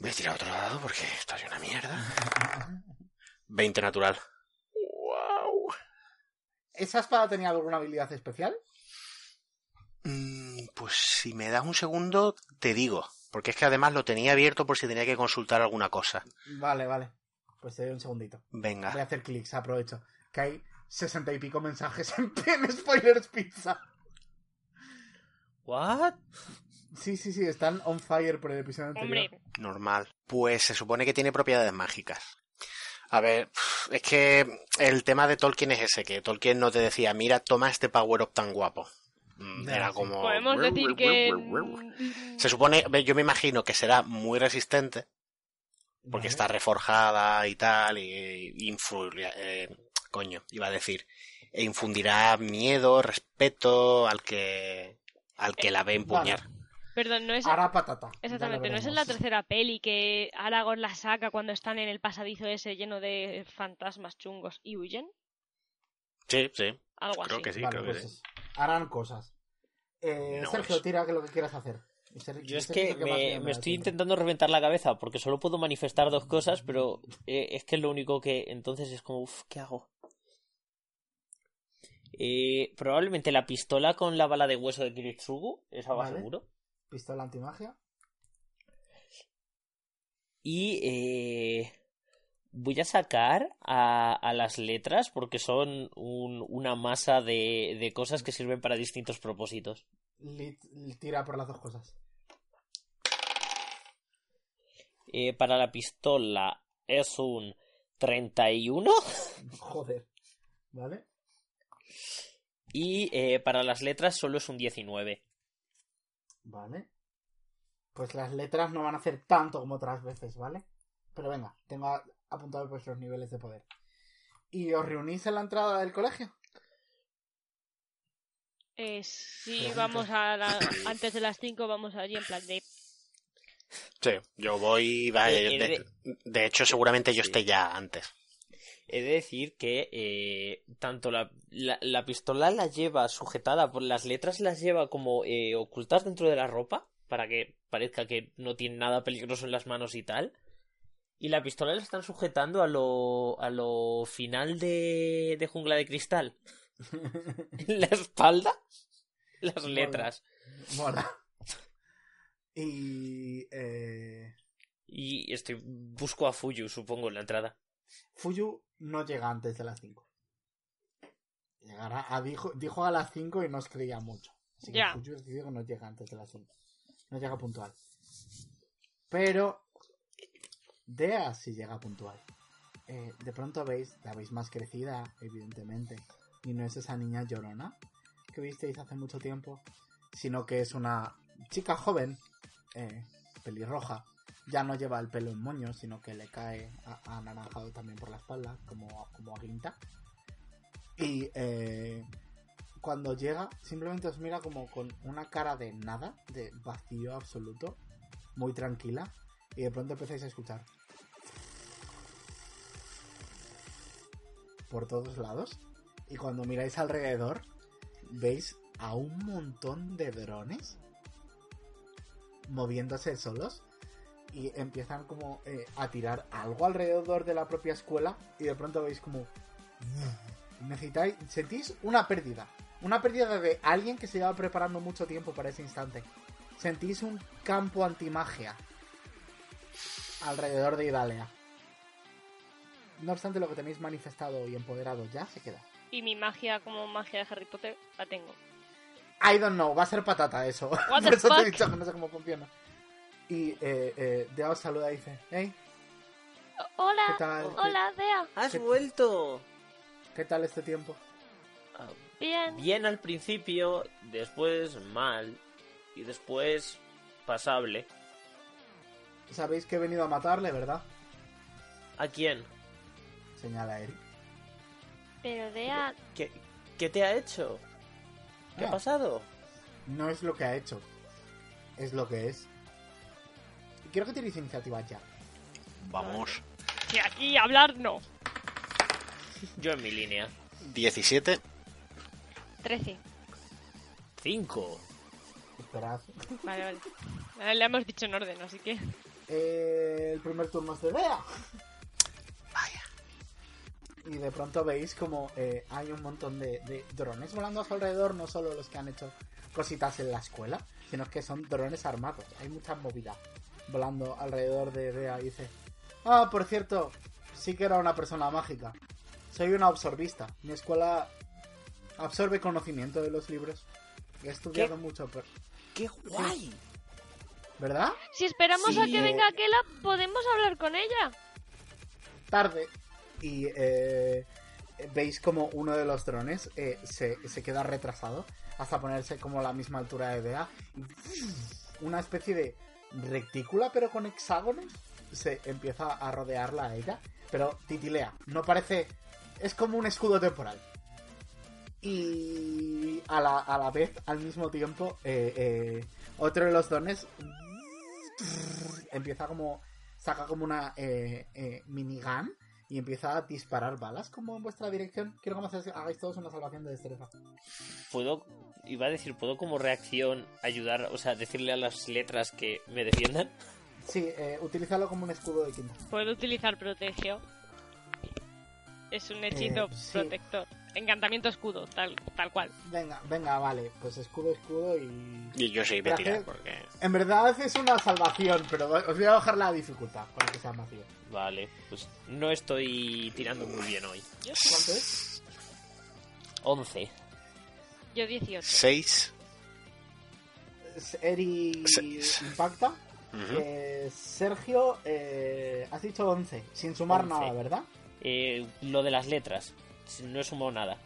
Voy a tirar otro dado porque esto es una mierda. 20 natural. ¡Wow! ¿Esa espada tenía alguna habilidad especial? Mm, pues si me das un segundo, te digo. Porque es que además lo tenía abierto por si tenía que consultar alguna cosa. Vale, vale. Pues te doy un segundito. Venga. Voy a hacer clics, aprovecho. Que hay sesenta y pico mensajes en, [LAUGHS] en Spoilers Pizza. ¿What? Sí, sí, sí, están on fire por el episodio anterior. Hombre, Normal. Pues se supone que tiene propiedades mágicas. A ver, es que el tema de Tolkien es ese, que Tolkien no te decía, mira, toma este power up tan guapo. Mm, Era como... podemos decir que... Se supone, yo me imagino que será muy resistente, porque Vale. está reforjada y tal, y, y infu- eh, coño, iba a decir, e infundirá miedo, respeto al que al que la ve empuñar. Perdón, no es... Hará patata. Exactamente, no es en la tercera peli que Aragorn la saca cuando están en el pasadizo ese lleno de fantasmas chungos y huyen. Sí, sí, Algo creo así. que sí, Vale, creo que pues sí. harán cosas. Eh, No Sergio, es. tira que lo que quieras hacer. Yo es Sergio que me, estoy intentando reventar la cabeza porque solo puedo manifestar dos cosas, pero eh, es que es lo único que entonces es como, uff, ¿qué hago? Eh, probablemente la pistola con la bala de hueso de Kiritsugu, esa va Vale. seguro. Pistola antimagia. Y eh, voy a sacar a, a las letras porque son un- una masa de, de cosas que sirven para distintos propósitos. Lit- tira por las dos cosas. Eh, para la pistola es un 31 [LAUGHS] Joder. ¿Vale? y eh, para las letras solo es un 19. Vale. Pues las letras no van a hacer tanto como otras veces, ¿vale? Pero venga, tengo apuntado vuestros niveles de poder. ¿Y os reunís en la entrada del colegio? Eh, sí, Pregunta. vamos a la... antes de las 5 vamos allí en plan de... Sí, yo voy, va, Eh, eh, de, de hecho seguramente yo Sí. esté ya antes. He de decir que eh, tanto la, la, la pistola la lleva sujetada por las letras, las lleva como eh, ocultas dentro de la ropa para que parezca que no tiene nada peligroso en las manos y tal. Y la pistola la están sujetando a lo, a lo final de, de Jungla de Cristal. [LAUGHS] La espalda, las Mola. letras. Mola. Y... Eh... Y estoy busco a Fuyu, supongo, en la entrada. Fuyu no llega antes de las 5. Llegará a, dijo, dijo a las 5 y no os creía mucho. Así que Ya. Fuyu digo no llega antes de las 5. No llega puntual. Pero Dea sí llega puntual. Eh, de pronto veis, la veis más crecida, evidentemente. Y no es esa niña llorona que visteis hace mucho tiempo, sino que es una chica joven, eh, pelirroja. Ya no lleva el pelo en moño, sino que le cae anaranjado también por la espalda, como, como a guinta. Y eh, cuando llega, simplemente os mira como con una cara de nada, de vacío absoluto, muy tranquila. Y de pronto empezáis a escuchar por todos lados. Y cuando miráis alrededor, veis a un montón de drones moviéndose solos y empiezan como eh, a tirar algo alrededor de la propia escuela y de pronto veis como necesitáis sentís una pérdida una pérdida de alguien que se lleva preparando mucho tiempo para ese instante. Sentís un campo antimagia alrededor de Idalia no obstante lo que tenéis manifestado y empoderado ya se queda Y mi magia como magia de Harry Potter la tengo. I don't know, va a ser patata eso. What [LAUGHS] Por the eso te he fuck? dicho que no sé cómo funciona. Y eh, eh, Dea os saluda y dice, hey, Hola, ¿qué tal? hola, Dea. ¡Has ¿Qué- vuelto! ¿Qué tal este tiempo? Ah, Bien. Bien al principio, después mal y después pasable. Sabéis que he venido a matarle, ¿verdad? ¿A quién? Señala Eri. Pero Dea, ¿Qué, qué te ha hecho? ¿Qué ha pasado? No es lo que ha hecho, es lo que es. Quiero que tiréis iniciativa ya. Vamos. que aquí hablar no. Yo en mi línea. 17. 13. Cinco. Esperad. Vale, vale. Le hemos dicho en orden, así que. Eh, el primer turno es de Dea. Y de pronto veis como eh, hay un montón de, de drones volando a su alrededor, no solo los que han hecho cositas en la escuela, sino que son drones armados. Hay mucha movida volando alrededor de Bea y dice, ah, por cierto, sí que era una persona mágica. Soy una absorbista. Mi escuela absorbe conocimiento de los libros. He estudiado mucho, pero... ¡Qué guay! ¿verdad? Si esperamos a que venga Aquela, podemos hablar con ella. tarde y eh, veis como uno de los drones eh, se, se queda retrasado hasta ponerse como a la misma altura de y una especie de retícula pero con hexágonos se empieza a rodearla a ella pero titilea. No parece es como un escudo temporal. Y a la, a la vez al mismo tiempo eh, eh, otro de los drones empieza como saca como una minigun y empieza a disparar balas como en vuestra dirección. Quiero que me hagáis- todos una salvación de destreza. ¿Puedo, iba a decir, ¿puedo como reacción ayudar, o sea, decirle a las letras que me defiendan? Sí, eh, utilízalo como un escudo de quinta. Puedo utilizar protegio. Es un hechizo Eh, sí. protector. Encantamiento escudo, tal, tal cual. Venga, venga, vale. Pues escudo, escudo y... Y yo sí tirar porque. En verdad es una salvación, pero os voy a bajar la dificultad para que sea más bien. Vale, pues no estoy tirando muy bien hoy. ¿Cuánto es? 11. Yo 18. 6. Es- Eri Seis. impacta. Eh, Sergio, eh, has dicho 11, sin sumar 11. nada, ¿verdad? Eh, lo de las letras, no he sumado nada.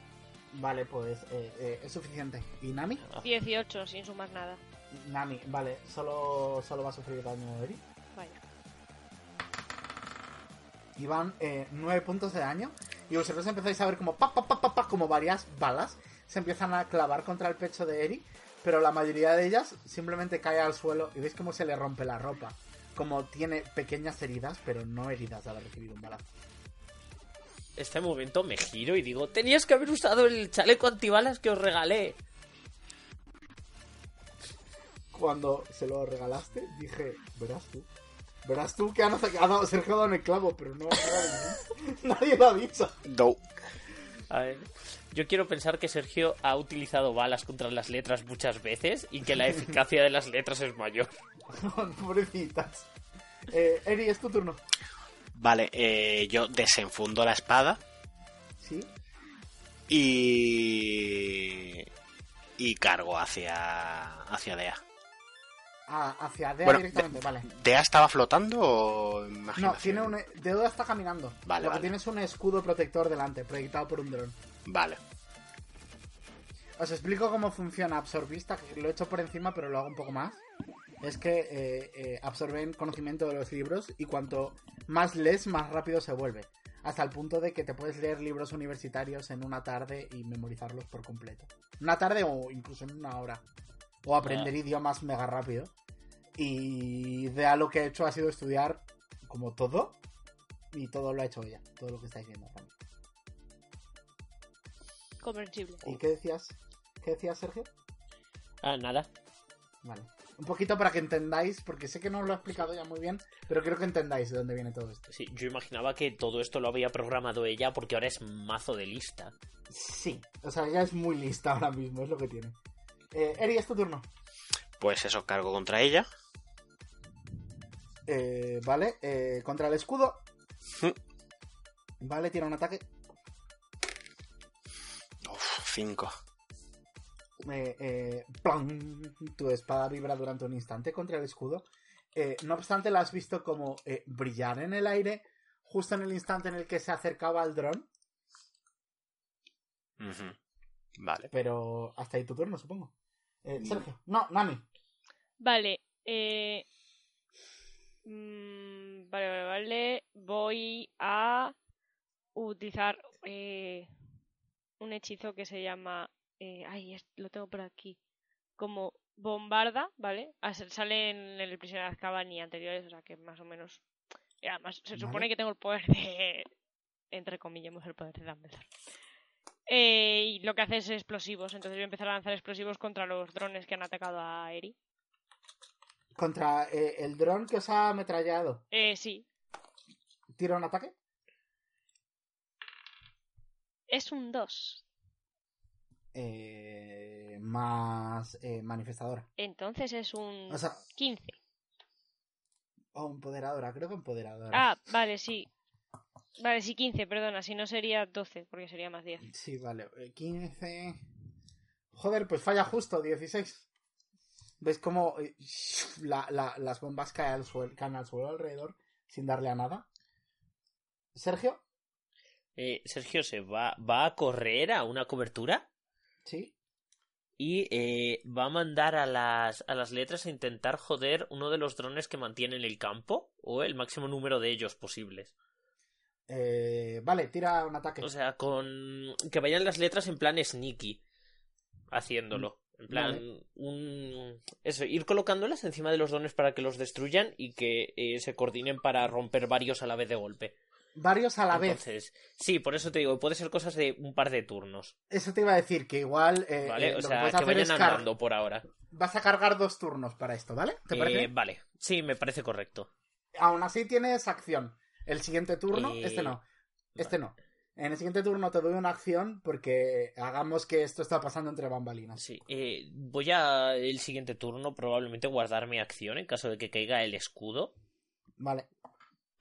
Vale, pues eh, eh, es suficiente. ¿Y Nami? 18, sin sumar nada. Nami, vale, solo, solo va a sufrir daño Eri. Vaya. Y van eh, 9 puntos de daño. Y vosotros empezáis a ver como pa, pa, pa, pa, pa, como varias balas se empiezan a clavar contra el pecho de Eri. Pero la mayoría de ellas simplemente cae al suelo y veis cómo se le rompe la ropa. Como tiene pequeñas heridas, pero no heridas de haber recibido un balazo. Este momento me giro y digo, tenías que haber usado el chaleco antibalas que os regalé. Cuando se lo regalaste, dije, verás tú. Verás tú que ha dado, Sergio ha dado en el clavo, pero no, nadie, [LAUGHS] nadie lo ha dicho. Do. A ver, yo quiero pensar que Sergio ha utilizado balas contra las letras muchas veces y que la eficacia de las letras es mayor. [LAUGHS] Pobrecitas. Eh, Eri, es tu turno. Vale, eh, yo desenfundo la espada ¿Sí? y. y cargo hacia. hacia Dea. Ah, hacia Dea Bueno, directamente, vale. ¿Dea estaba flotando o No, tiene un... Deuda está caminando. Vale, Lo que vale. tiene es un escudo protector delante, proyectado por un dron. Vale. Os explico cómo funciona Absorbista, que lo he hecho por encima, pero lo hago un poco más. Es que eh, eh, absorben conocimiento de los libros y cuanto más lees, más rápido se vuelve. Hasta el punto de que te puedes leer libros universitarios en una tarde y memorizarlos por completo. Una tarde o incluso en una hora. O aprender Ah. idiomas mega rápido. Y de lo que he hecho ha sido estudiar como todo. Y todo lo ha hecho ella. Todo lo que estáis viendo. Juan. Comprensible. ¿Y qué decías? ¿Qué decías, Sergio? Ah, nada. Vale. Un poquito para que entendáis, porque sé que no lo he explicado ya muy bien, pero quiero que entendáis de dónde viene todo esto. Sí, yo imaginaba que todo esto lo había programado ella porque ahora es mazo de lista. Sí, o sea, ya es muy lista ahora mismo, es lo que tiene. Eh, Eri, es tu turno. Pues eso, cargo contra ella. Eh, vale, eh, contra el escudo. Vale, tira un ataque. Uf, 5. Eh, eh. Tu espada vibra durante un instante contra el escudo. Eh, no obstante, la has visto como eh, brillar en el aire justo en el instante en el que se acercaba al dron. Vale. Pero hasta ahí tu turno, supongo. Eh, Sergio. No, Nami. Vale, eh... mm, vale, vale, vale. Voy a utilizar eh, un hechizo que se llama... eh, ay, lo tengo por aquí. Como bombarda, ¿vale? Sale en el prisionero de Azkaban y anteriores, o sea que más o menos... y además, se supone Vale. que tengo el poder de... Entre comillas, el poder de Dumbledore. Eh, y lo que hace es explosivos, entonces voy a empezar a lanzar explosivos contra los drones que han atacado a Eri. Contra eh, el dron que os ha ametrallado. Eh, sí, Tira un ataque. Es un 2. Eh, más eh, manifestadora. Entonces es un O sea, 15. o empoderadora, creo que empoderadora. Ah, vale, sí. Vale, sí, 15, perdona. Si no sería 12, porque sería más 10. Sí, vale. eh, 15. Joder, pues falla justo, 16. ¿Ves cómo eh, [LAUGHS] la- la- las bombas caen al, suelo, caen al suelo alrededor sin darle a nada? ¿Sergio? Eh, Sergio se va, va a correr a una cobertura Sí. y eh, va a mandar a las, a las letras a intentar joder uno de los drones que mantienen el campo o el máximo número de ellos posibles. Eh, vale, tira un ataque. O sea, con que vayan las letras en plan sneaky haciéndolo. En plan, Vale. un... Eso, ir colocándolas encima de los drones para que los destruyan y que eh, se coordinen para romper varios a la vez de golpe. Varios a la vez. Entonces, sí, por eso te digo, puede ser cosas de un par de turnos. Eso te iba a decir, que igual. eh, ¿Vale? eh, o lo sea, que hacer vayan andando por ahora. Vas a cargar dos turnos para esto, ¿vale? ¿Te parece? Eh, vale, sí, me parece correcto. Aún así tienes acción. El siguiente turno, este no. Este no. En el siguiente turno te doy una acción porque hagamos que esto está pasando entre bambalinas. Sí, eh, voy a el siguiente turno probablemente guardar mi acción en caso de que caiga el escudo Vale.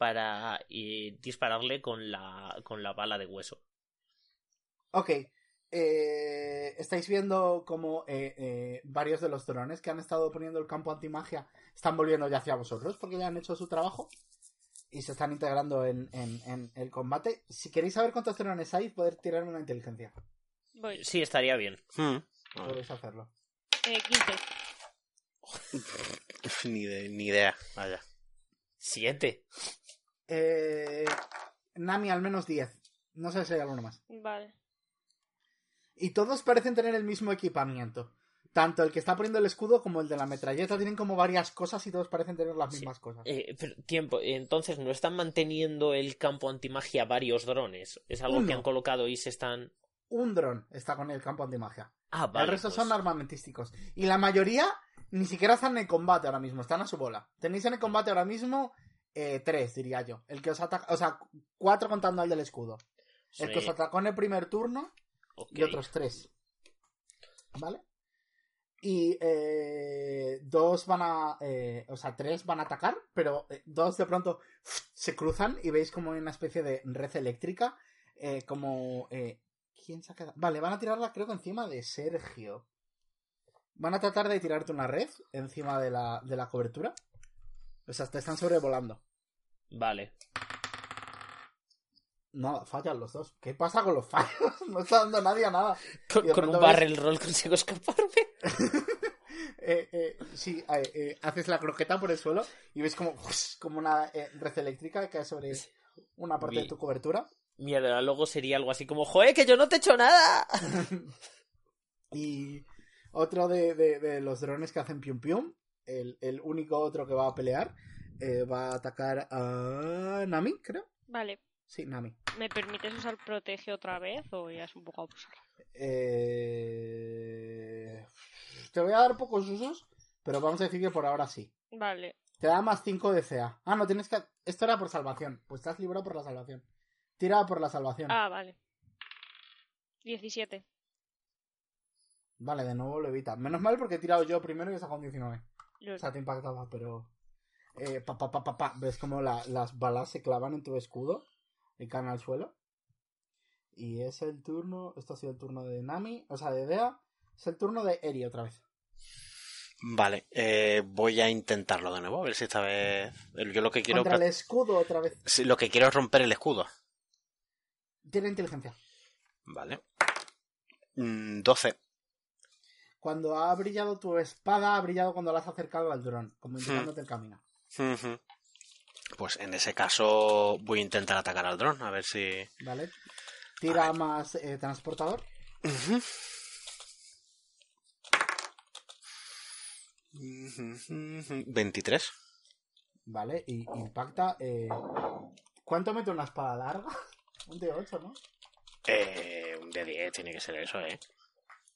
Para eh, dispararle con la, con la bala de hueso. Ok. Eh, estáis viendo como eh, eh, varios de los drones que han estado poniendo el campo antimagia están volviendo ya hacia vosotros porque ya han hecho su trabajo y se están integrando en, en- en el combate. Si queréis saber cuántos drones hay, poder tirarme una inteligencia. Voy. Sí, estaría bien. Hmm. Podéis hacerlo. Eh, 15. [LAUGHS] Ni, de- ni idea, vaya. Siete. Eh, Nami al menos 10. No sé si hay alguno más. Vale. Y todos parecen tener el mismo equipamiento. Tanto el que está poniendo el escudo como el de la metralleta tienen como varias cosas y todos parecen tener las Sí. mismas cosas. Eh, pero, tiempo, entonces no están manteniendo el campo antimagia varios drones. Es algo Uno. que han colocado y se están. Un dron está con el campo antimagia. Ah, vale. el resto pues, son armamentísticos. Y la mayoría ni siquiera están en combate ahora mismo, están a su bola. Tenéis en el combate ahora mismo eh, tres, diría yo. El que os ataca, o sea, cuatro contando al del escudo. El que os atacó en el primer turno y otros tres. ¿Vale? Y eh, dos van a. eh, o sea, tres van a atacar, pero eh, dos de pronto se cruzan y veis como hay una especie de red eléctrica. eh, como. ¿Quién se ha quedado? Vale, van a tirarla, creo que encima de Sergio. Van a tratar de tirarte una red encima de la, de la cobertura. O sea, te están sobrevolando. Vale. Nada, fallan los dos. ¿Qué pasa con los fallos? [LAUGHS] No está dando nadie a nada. Con, un ves- barrel roll consigo escaparme. [LAUGHS] Eh, eh, sí, eh, haces la croqueta por el suelo y ves como, como una red eléctrica que cae sobre una parte de tu cobertura. Mierda, luego sería algo así como, ¡Joder, que yo no te he hecho nada! [LAUGHS] Y otro de, de- de los drones que hacen pium pium, el, el único otro que va a pelear, eh, va a atacar a Nami, creo. Vale. Sí, Nami. ¿Me permites usar protege otra vez o ya es un poco abusar? Eh, Te voy a dar pocos usos, pero vamos a decir que por ahora sí. Vale. Te da más 5 de CA. Ah, no, tienes que... Esto era por salvación. Pues estás librado por la salvación. Tira por la salvación. Ah, vale. 17. Vale, de nuevo lo evita. Menos mal porque he tirado yo primero y he sacado un 19. O sea, te impactaba, pero... Eh, pa, pa, pa, pa, pa. Ves como la- las balas se clavan en tu escudo y caen al suelo. Y es el turno... Esto ha sido el turno de Nami, o sea, de Dea. Es el turno de Eri otra vez. Vale, eh, voy a intentarlo de nuevo, a ver si esta vez. Yo lo que quiero. Contra el escudo otra vez. Sí, Lo que quiero es romper el escudo. Tiene inteligencia. Vale. Mm, 12. Cuando ha brillado tu espada, ha brillado cuando la has acercado al dron, como indicándote el camino. Pues en ese caso voy a intentar atacar al dron, a ver si. ¿Vale? Tira más eh, transportador. Ujú. Ujú. 23. ¿Vale? Y impacta. Eh... ¿Cuánto mete una espada larga? [LAUGHS] Un de 8, ¿no? Eh, un de 10 tiene que ser eso, eh.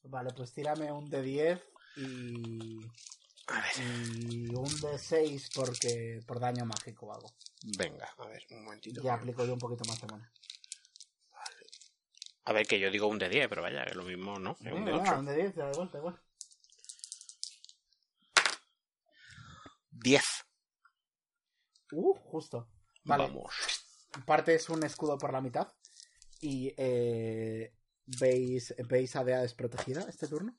Vale, pues tírame un de 10 y. A ver, y un de 6 porque por daño mágico o algo. venga, a ver, un momentito. Ya aplico yo un poquito más de mana. A ver, que yo digo un de 10, pero vaya, que lo mismo no. Es un de Venga, 8. un de 10, da igual, da igual, da igual. Es un de Venga, 8. un de 10, da igual, da igual. 10. Uh, justo. Vale, Vamos. partes un escudo por la mitad y eh, veis, veis a Dea desprotegida este turno.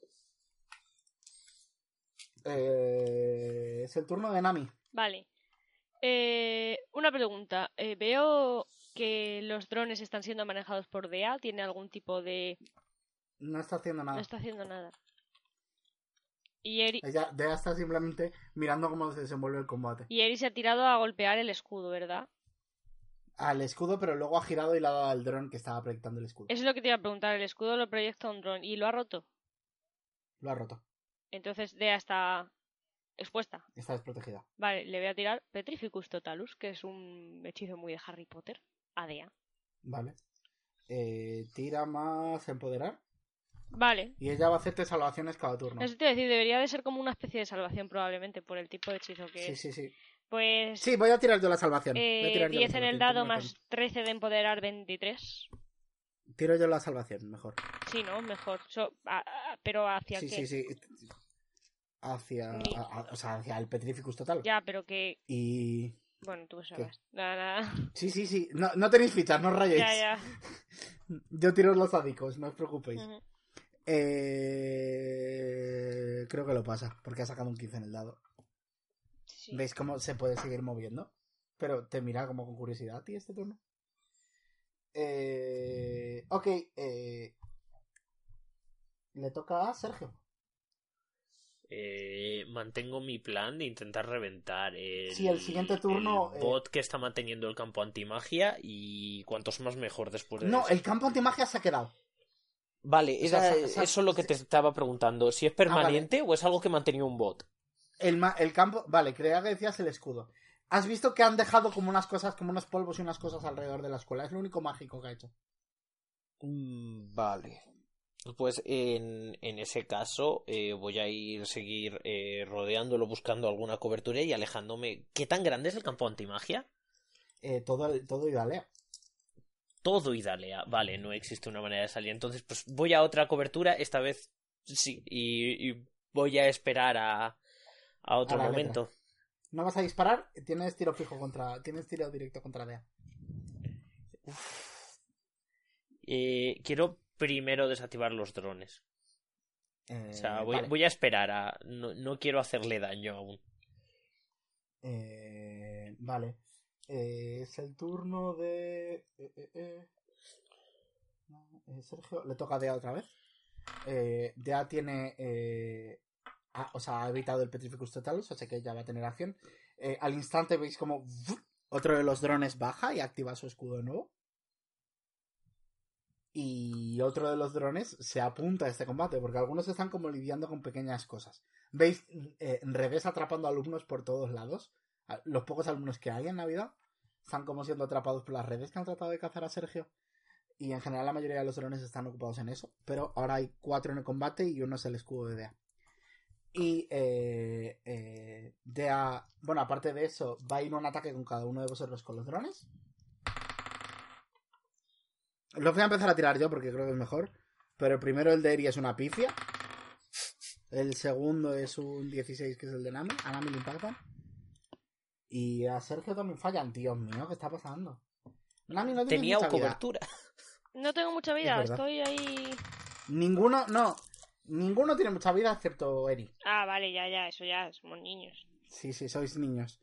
Eh, es el turno de Nami. Vale. Eh, una pregunta. Eh, veo que los drones están siendo manejados por DEA. ¿Tiene algún tipo de...? No está haciendo No nada. está haciendo nada. Y Eri, Ella, Dea está simplemente mirando cómo se desenvuelve el combate. y Eri se ha tirado a golpear el escudo, ¿verdad? Al escudo, pero luego ha girado y le ha dado al dron que estaba proyectando el escudo. Eso es lo que te iba a preguntar. El escudo lo proyecta un dron y lo ha roto. Lo ha roto. Entonces Dea está expuesta. Está desprotegida. Vale, le voy a tirar Petrificus Totalus, que es un hechizo muy de Harry Potter. A Dea. Vale. Eh, tira más empoderar. Vale. Y ella va a hacerte salvaciones cada turno. Eso te iba a decir, debería de ser como una especie de salvación probablemente por el tipo de hechizo que Sí, es. sí, sí. Pues Sí, voy a tirar yo la salvación. Voy a eh, tirar yo la 10 en el dado más razón. 13 de empoderar 23. Tiro yo la salvación, mejor. Sí, ¿no? Mejor. So- a- a- pero hacia Sí, qué? sí, sí. Hacia, a- a- o sea, hacia el Petrificus total. Ya, pero que... Y... Bueno, tú sabrás. Nada, nada. Sí, sí, sí. No, no tenéis fichas, no os rayéis. Ya, ya. [LAUGHS] Yo tiro los sádicos, no os preocupéis. Eh... Creo que lo pasa, porque ha sacado un 15 en el dado. Sí. ¿Veis cómo se puede seguir moviendo? Pero te mira como con curiosidad a ti este turno. Eh... Ok, eh... Le toca a Sergio. Eh, mantengo mi plan de intentar reventar el, Sí, el siguiente turno, el eh, bot que está manteniendo el campo antimagia y cuantos más mejor después de No, eso. el campo antimagia se ha quedado. Vale, o sea, era sa- sa- eso lo que te estaba preguntando. Si es permanente o es algo que mantenía un bot. El, el campo... Vale, creía que decías el escudo. Has visto que han dejado como unas cosas, como unos polvos y unas cosas alrededor de la escuela. Es lo único mágico que ha hecho. Mm, Vale. Pues en, en ese caso eh, voy a ir seguir eh, rodeándolo, buscando alguna cobertura y alejándome. ¿Qué tan grande es el campo antimagia? Eh, todo, todo Idalea. Todo Idalea. Vale, no existe una manera de salir. Entonces, pues voy a otra cobertura, esta vez sí, y, y voy a esperar a, a otro A momento. No vas a disparar, tienes tiro fijo contra... Tienes tiro directo contra Dea. Eh, quiero primero desactivar los drones. Eh, O sea, voy, vale. voy a esperar a... No, no quiero hacerle daño aún. Eh, vale. Eh, es el turno de... eh, eh, eh. Eh, Sergio, le toca a Dea otra vez. Eh, Dea tiene... o sea, ha evitado el Petrificus Totalus, o que ya va a tener acción. Eh, al instante veis como otro de los drones baja y activa su escudo nuevo. Y otro de los drones se apunta a este combate, porque algunos están como lidiando con pequeñas cosas. Veis eh, revés atrapando alumnos por todos lados. Los pocos alumnos que hay en Navidad están como siendo atrapados por las redes que han tratado de cazar a Sergio. Y en general la mayoría de los drones están ocupados en eso. Pero ahora hay cuatro en el combate y uno es el escudo de Dea. Y eh, eh, Dea, bueno, aparte de eso, va a ir un ataque con cada uno de vosotros con los drones. Los voy a empezar a tirar yo porque creo que es mejor. Pero el primero, el de Eri, es una pifia. El segundo es un 16, que es el de Nami. A Nami le impactan. Y a Sergio también fallan. Dios mío, ¿qué está pasando? Nami no tiene Tenía mucha vida. cobertura. No tengo mucha vida, estoy ahí... Ninguno, no. Ninguno tiene mucha vida excepto Eri. Ah, vale, ya, ya, eso ya, somos niños. Sí, sí, sois niños.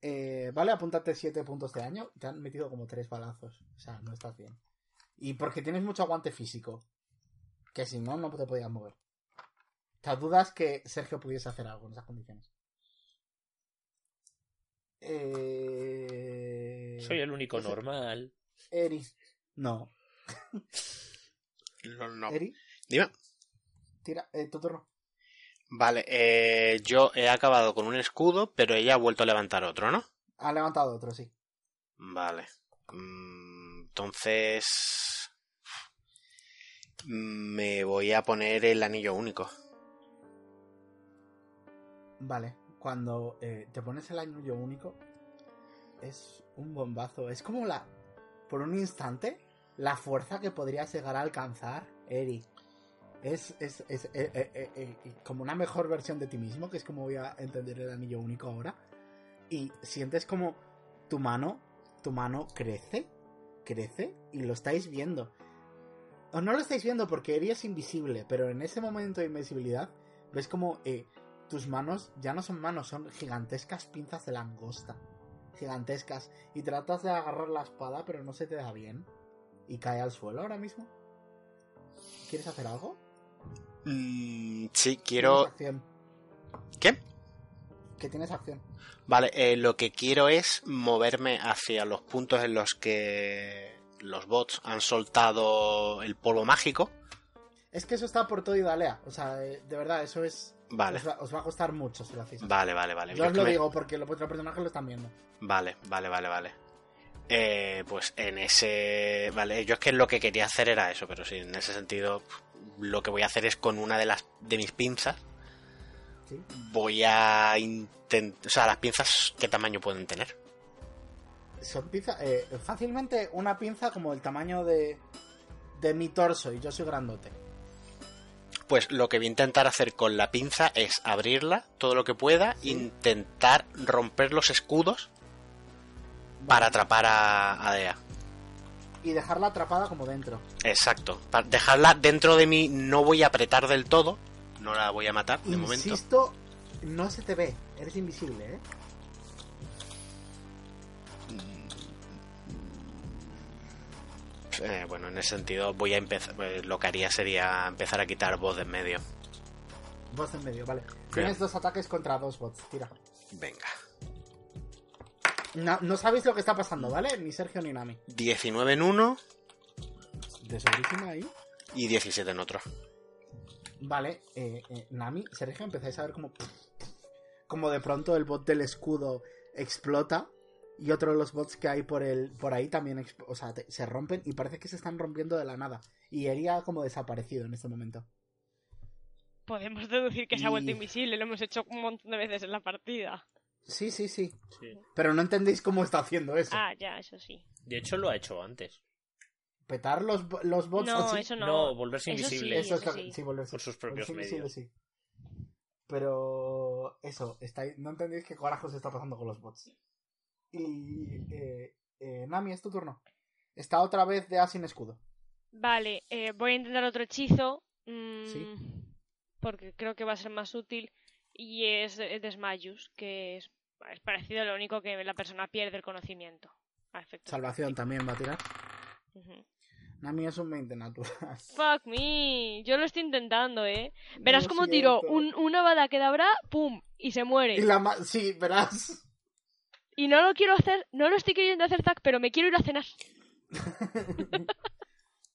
Eh, vale, apúntate 7 puntos de daño. Te han metido como 3 balazos. O sea, no estás bien. Y porque tienes mucho aguante físico. Que si no, no te podías mover. Te dudas que Sergio pudiese hacer algo en esas condiciones. Eh... Soy el único ese- normal. Eri. No. No, no. Eri, Dime. Tira, eh, tu turno. Vale, eh, yo he acabado con un escudo, pero ella ha vuelto a levantar otro, ¿no? Ha levantado otro, sí. Vale. Mm, Entonces... Me voy a poner el anillo único. Vale, cuando eh, te pones el anillo único, es un bombazo. Es como la. Por un instante, la fuerza que podrías llegar a alcanzar, Eri, es, es, es, eh, eh, eh, como una mejor versión de ti mismo, que es como voy a entender el anillo único ahora. Y sientes como tu mano, tu mano crece, crece, y lo estáis viendo. O no lo estáis viendo porque Eri es invisible, pero en ese momento de invisibilidad ves como tus manos ya no son manos, son gigantescas pinzas de langosta. Gigantescas. Y tratas de agarrar la espada, pero no se te da bien. Y cae al suelo ahora mismo. ¿Quieres hacer algo? Mm, sí, quiero... ¿Qué? Que tienes acción. Vale, eh, lo que quiero es moverme hacia los puntos en los que los bots han soltado el polvo mágico. Es que eso está por todo Idalea. O sea, de verdad, eso es. Vale, Os va, os va a costar mucho si lo hacéis. vale, vale, vale. Yo Yo os lo me- digo porque los otros personajes lo están viendo. Vale, vale, vale, vale. Eh, pues en ese... Vale, yo es que lo que quería hacer era eso, pero sí, en ese sentido lo que voy a hacer es con una de las de mis pinzas ¿sí? voy a intentar... O sea, las pinzas, ¿qué tamaño pueden tener? Son pinzas. eh, fácilmente una pinza como el tamaño de. de mi torso y yo soy grandote. Pues lo que voy a intentar hacer con la pinza es abrirla todo lo que pueda, intentar romper los escudos para atrapar a, a Dea. Y dejarla atrapada como dentro. Exacto. Para dejarla dentro de mí no voy a apretar del todo. No la voy a matar de momento. Insisto, no se te ve. Eres invisible, ¿eh? Eh, bueno, en ese sentido voy a empezar. eh, lo que haría sería empezar a quitar voz de en medio. Vos en medio, vale. Tienes dos ataques contra dos bots. Tira. Venga. No, no sabéis lo que está pasando, ¿vale? Ni Sergio ni Nami. 19 en uno De segurísima ahí. y 17 en otro. Vale, eh, eh, Nami, Sergio, empezáis a ver como. Como de pronto el bot del escudo explota. Y otro de los bots que hay por el por ahí también o sea, te- se rompen y parece que se están rompiendo de la nada. Y Eri ha como desaparecido en este momento. Podemos deducir que se ha vuelto Y- invisible, lo hemos hecho un montón de veces en la partida. Sí, sí, sí. Sí. Pero no entendéis cómo está haciendo eso. Ah, ya, eso sí. De hecho, lo ha hecho antes. Petar los, los bots No, así. eso no. No, volverse Eso sí, invisible. Eso es eso sí. sí, volverse- Por sus propios volverse medios. sí. Pero eso, estáis, no entendéis qué carajo está pasando con los bots. Y eh, eh, Nami, es tu turno. Está otra vez de A sin escudo. Vale, eh, voy a intentar otro hechizo. mm, Sí. Porque creo que va a ser más útil. Y es Desmayus, que es, es parecido, lo único que la persona pierde el conocimiento. Salvación también va a tirar. prácticos. Ujú. Nami es un 20 natural. [LAUGHS] Fuck me, yo lo estoy intentando, eh. Verás cómo tiro un, una bada que dabra, pum, y se muere. Y la ma- sí, verás. Y no lo quiero hacer, no lo estoy queriendo hacer, Zack, pero me quiero ir a cenar. [LAUGHS]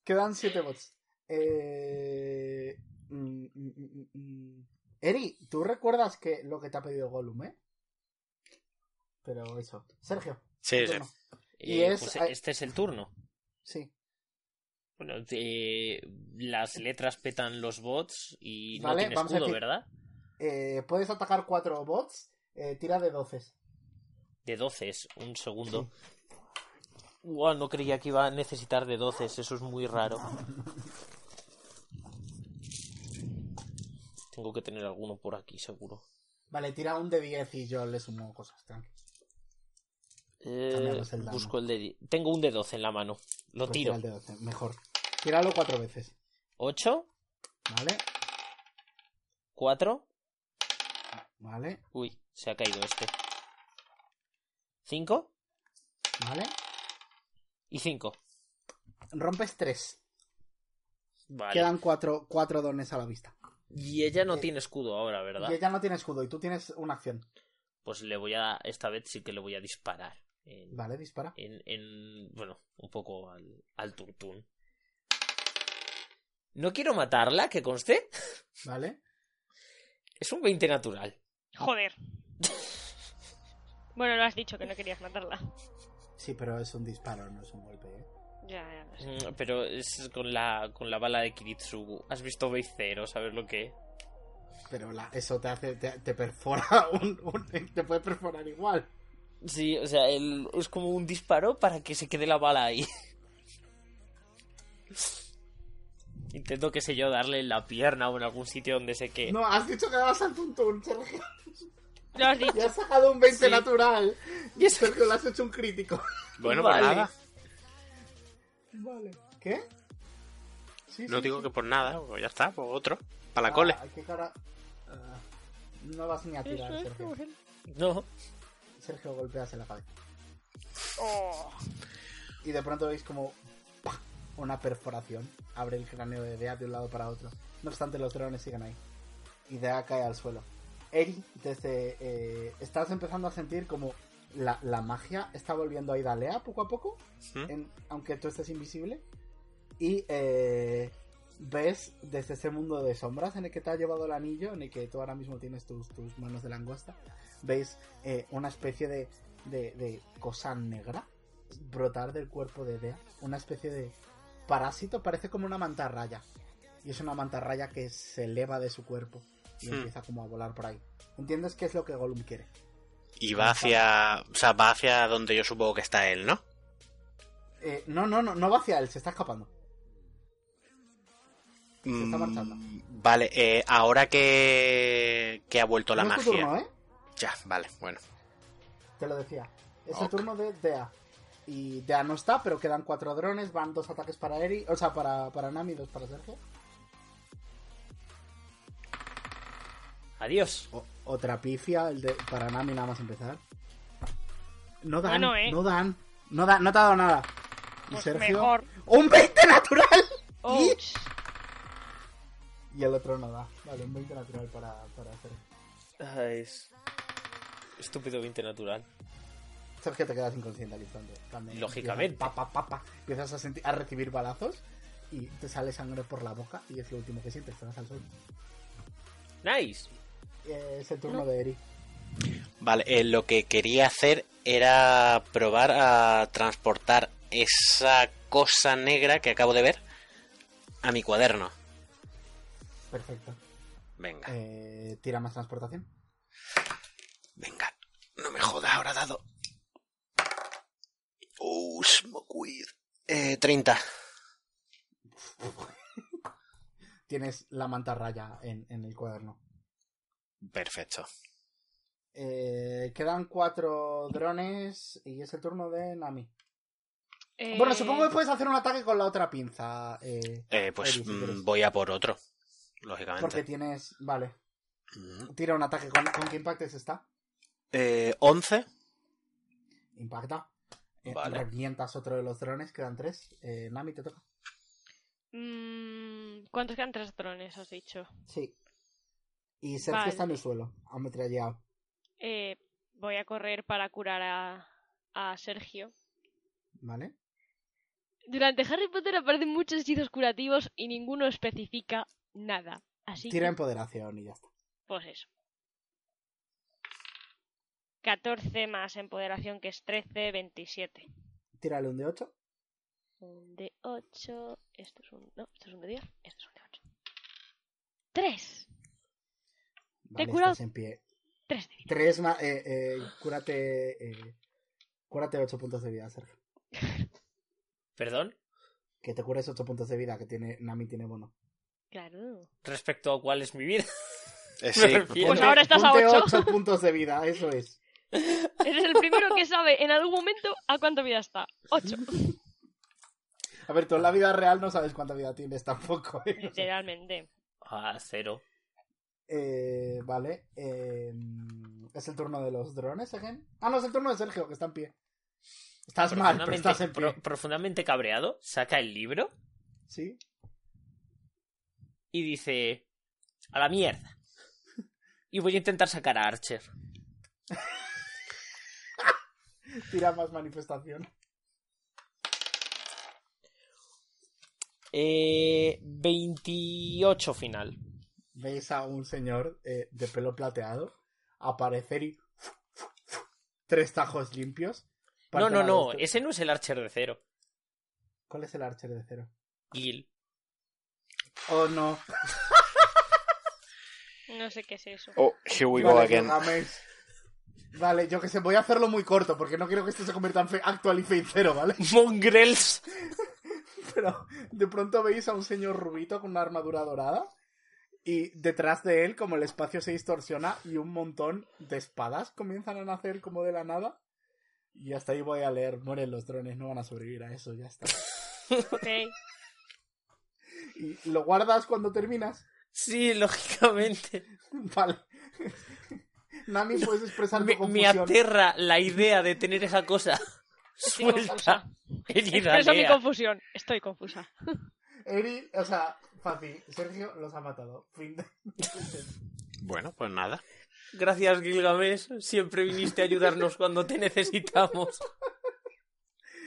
Quedan 7 bots. Eh... mm, mm, mm, mm. Eri, ¿tú recuerdas que lo que te ha pedido Gollum, eh? Pero eso. Sergio. Sí, sí. Y Eh, es- pues este es el turno. Sí. Bueno, eh, las letras petan los bots y Vale, no tiene escudo, decir- ¿verdad? Eh, puedes atacar 4 bots. Eh, tira de 12. De 12, un segundo. Wow, no creía que iba a necesitar de 12, eso es muy raro. [LAUGHS] Tengo que tener alguno por aquí, seguro. Vale, tira un de 10 y yo le sumo cosas, tranqui. Eh, el busco el de... Tengo un de 12 en la mano. Lo Pues tiro. tira el de 12, mejor. Tíralo 4 veces. 8, Vale, 4. vale, Uy, se ha caído este. 5 vale. y 5. Rompes 3. Vale. Quedan 4 cuatro dones a la vista. Y ella no Eh, tiene escudo ahora, ¿verdad? Y ella no tiene escudo y tú tienes una acción. Pues le voy a. Esta vez sí que le voy a disparar. En, Vale, dispara. en, en- bueno, un poco al, al turtún. No quiero matarla, que conste. Vale. [LAUGHS] Es un 20 natural. Joder. [LAUGHS] bueno, lo has dicho que no querías matarla. Sí, pero es un disparo, no es un golpe, ¿eh? Ya, ya. Mm, Pero es con la, con la bala de Kiritsugu. ¿Has visto Base Zero? ¿Sabes lo que? Pero la- eso te hace, te, te perfora [LAUGHS] un, un- Te puede perforar igual. Sí, o sea, el- es como un disparo para que se quede la bala ahí. [LAUGHS] Intento, qué sé yo, darle en la pierna o en algún sitio donde sé que... No, has dicho que dabas al tuntún, Sergio. Lo has [LAUGHS] dicho. Y has sacado un 20 Sí. natural. Y eso- Sergio le has hecho un crítico. Bueno, Vale. pues nada. Vale. ¿Qué? Sí, No sí, digo sí. que por nada, pues ya está, pues otro. Para la Ah, cole. qué cara. Ah, no vas ni a tirar, Eso es Sergio. No. Sergio golpeas en la cabeza. Oh. Y de pronto veis como ¡pah! una perforación. Abre el cráneo de Dea de un lado para otro. No obstante, los drones siguen ahí. Y Dea cae al suelo. Eri, desde. eh, estás empezando a sentir como la, la magia está volviendo a ir a Lea poco a poco. En- aunque tú estés invisible. Y eh, ves desde ese mundo de sombras en el que te ha llevado el anillo, en el que tú ahora mismo tienes tus, tus manos de langosta, veis eh, una especie de, de, de cosa negra brotar del cuerpo de Dea. Una especie de parásito, parece como una mantarraya. Y es una mantarraya que se eleva de su cuerpo y empieza como a volar por ahí. ¿Entiendes qué es lo que Gollum quiere? Y va hacia. O sea, va hacia donde yo supongo que está él, ¿no? Eh, no, no, no, no va hacia él, se está escapando. está Mm, marchando. Vale, eh, ahora que. que ha vuelto la No es tu magia. turno, ¿eh? Ya, vale, bueno. Te lo decía. Es el turno de Dea. Y Dea no está, pero quedan cuatro drones, van dos ataques para Eri, o sea, para, para Nami y dos para Sergio. Adiós. O- otra pifia, el de, para Nami nada más empezar. No dan, Bueno, ¿eh? no dan, no dan, no te ha dado nada. Y Pues Sergio, mejor. ¡un 20 natural! Y el otro no da. Vale, un 20 natural para, para Sergio. Ah, es... Estúpido 20 natural. Sergio te quedas inconsciente al instante. Lógicamente. empiezas, Pa, pa, pa, pa, empiezas a, sentir, a recibir balazos y te sale sangre por la boca y es lo último que sientes, te vas al suelo. Nice. Eh, es el turno No. de Eri. Vale, eh, lo que quería hacer era probar a transportar esa cosa negra que acabo de ver a mi cuaderno. Perfecto. Venga, Eh, tira más transportación. venga. No me jodas, ahora dado. Oh, smokeweed. Eh, 30. [LAUGHS] Tienes la mantarraya en, en el cuaderno. Perfecto. Eh, quedan cuatro drones y es el turno de Nami. Eh, Bueno, supongo que puedes hacer un ataque con la otra pinza. eh, Eh, pues si mm, voy a por otro, porque lógicamente. tienes. Vale. Mm. Tira un ataque. ¿Con, con qué impactes está? Eh, 11. Impacta. Eh, Vale. Revientas otro de los drones, quedan tres. Eh, Nami, te toca. mm, ¿Cuántos quedan? Tres drones, has dicho. Sí. Y Sergio Vale. está en el suelo, ametrallado. Eh, voy a correr para curar a, a Sergio. ¿Vale? Durante Harry Potter aparecen muchos hechizos curativos y ninguno especifica nada. Así Tira que, empoderación y ya está. pues eso. 14 más empoderación que es 13, 27. Tírale un de 8. Un de 8. Esto es un. No, esto es un de 10. Esto es un de 8. 3. Vale, he curado. en pie. 3 de vida. Tres más. Eh, eh, cúrate. Eh, cúrate 8 puntos de vida, Sergio. [LAUGHS] ¿Perdón? Que te cures 8 puntos de vida, que tiene Nami tiene bono. Claro. Respecto a cuál es mi vida. [LAUGHS] Eh, [LAUGHS] sí, Pues ahora estás a Ponte 8. 8 puntos de vida, eso es. Eres el primero que sabe en algún momento a cuánta vida está. 8. A ver, tú en la vida real no sabes cuánta vida tienes tampoco. ¿eh? Literalmente. Ah, cero. Eh, vale. eh, es el turno de los drones, again. Ah, no, es el turno de Sergio, que está en pie. Estás mal, pero Profundamente, estás en pie. pro- profundamente cabreado, saca el libro Sí. y dice: A la mierda. Y voy a intentar sacar a Archer. [LAUGHS] Tira más manifestación. Eh, 28 final. Veis a un señor eh, de pelo plateado aparecer y. Tres tajos limpios. No, no, no, ese no es el Archer de cero. ¿Cuál es el archer de cero? Gil. Oh, no. No sé qué es eso. Oh, here we Vale, go again. Gilgamesh. Vale, yo que sé, voy a hacerlo muy corto porque no quiero que esto se convierta en fe- actual y fate cero, ¿vale? [LAUGHS] Mongrels. pero de pronto veis a un señor rubito con una armadura dorada y detrás de él, como el espacio se distorsiona y un montón de espadas comienzan a nacer como de la nada. Y hasta ahí voy a leer, mueren los drones, no van a sobrevivir a eso, ya está. [LAUGHS] Ok. ¿Y lo guardas cuando terminas? Sí, lógicamente. [LAUGHS] Vale. Nami, puedes expresar Me, me aterra la idea de tener esa cosa [LAUGHS] Estoy suelta Expreso mi confusión. Estoy confusa. Eri, o sea, fácil. Sergio los ha matado. Fin de... Bueno, pues nada. Gracias, Gilgamesh. Siempre viniste a ayudarnos cuando te necesitamos.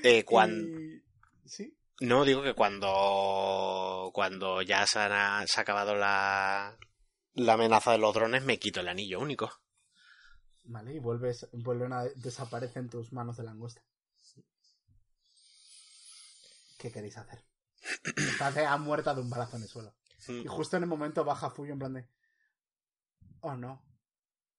Eh, cuando... Sí. No, digo que cuando cuando ya se, han- se ha acabado la, la amenaza de los drones, me quito el anillo único. Vale, y vuelves, vuelven a desaparecen tus manos de langosta. ¿Qué queréis hacer? Estás ya muerta de un balazo en el suelo. Y justo en el momento baja Fuyo en plan de... Oh no.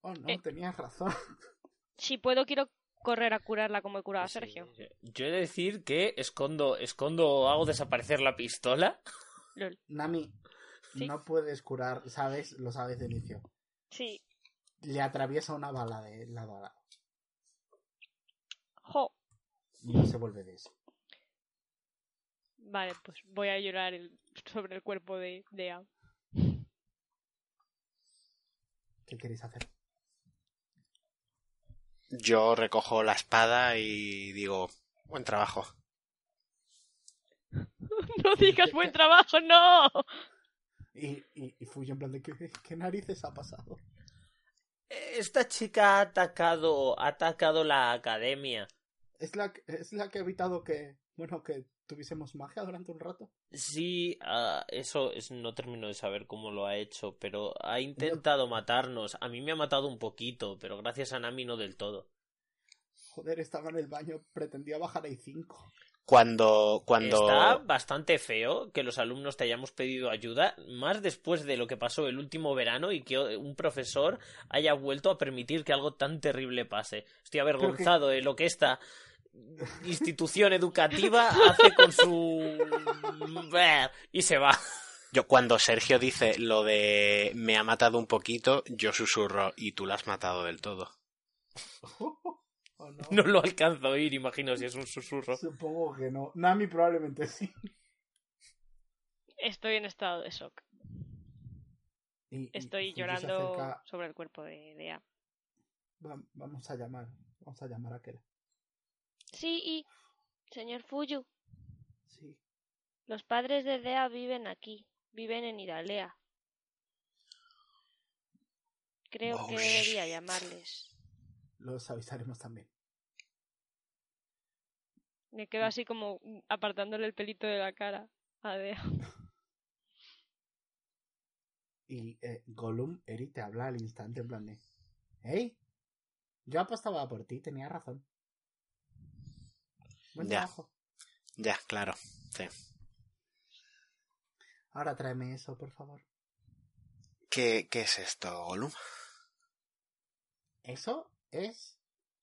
Oh no, Eh. tenías razón. [LAUGHS] Si puedo, quiero correr a curarla como he curado a Sergio. Yo he de decir que escondo, escondo, hago desaparecer la pistola. Lol. Nami, Sí. no puedes curar, ¿sabes? Lo sabes de inicio. Sí. Le atraviesa una bala de lado a lado. Jo. No se vuelve de eso. Vale, pues voy a llorar el- [LAUGHS] sobre el cuerpo de, de A. ¿Qué queréis hacer? Yo recojo la espada y digo, buen trabajo. [LAUGHS] No digas buen trabajo, no. Y, y, y Fuyo en plan de... ¿qué, ¿Qué narices ha pasado? Esta chica ha atacado, ha atacado la academia. Es la, que- es la que ha evitado que... Bueno, que tuviésemos magia durante un rato. Sí, ah, eso es, no termino de saber cómo lo ha hecho, pero ha intentado matarnos. A mí me ha matado un poquito, pero gracias a Nami no del todo. Joder, estaba en el baño, pretendía bajar ahí 5. Cuando, cuando, Está bastante feo que los alumnos te hayamos pedido ayuda, más después de lo que pasó el último verano y que un profesor haya vuelto a permitir que algo tan terrible pase. Estoy avergonzado de lo que esta institución educativa hace con su... y se va. yo, cuando Sergio dice lo de me ha matado un poquito, yo susurro y tú la has matado del todo. [LAUGHS] ¿O no? No lo alcanzo a oír, imagino si es un susurro. Supongo que no. Nami probablemente sí. Estoy en estado de shock. Y- Estoy llorando acerca- sobre el cuerpo de, de A. Va- vamos a llamar. Vamos a llamar a aquel. Sí, y... Señor Fuyu, Sí. los padres de Dea viven aquí. Viven en Idalea. Creo Oh, que debería llamarles. Los avisaremos también. Me quedo así como apartándole el pelito de la cara a Dea. [LAUGHS] Y eh, Gollum, Eri, te habla al instante en plan de... ¡Hey! Yo apostaba por ti, tenía razón. Buen Ya. trabajo. Ya, claro. Sí. Ahora tráeme eso, por favor. ¿Qué, qué es esto, Gollum? Eso es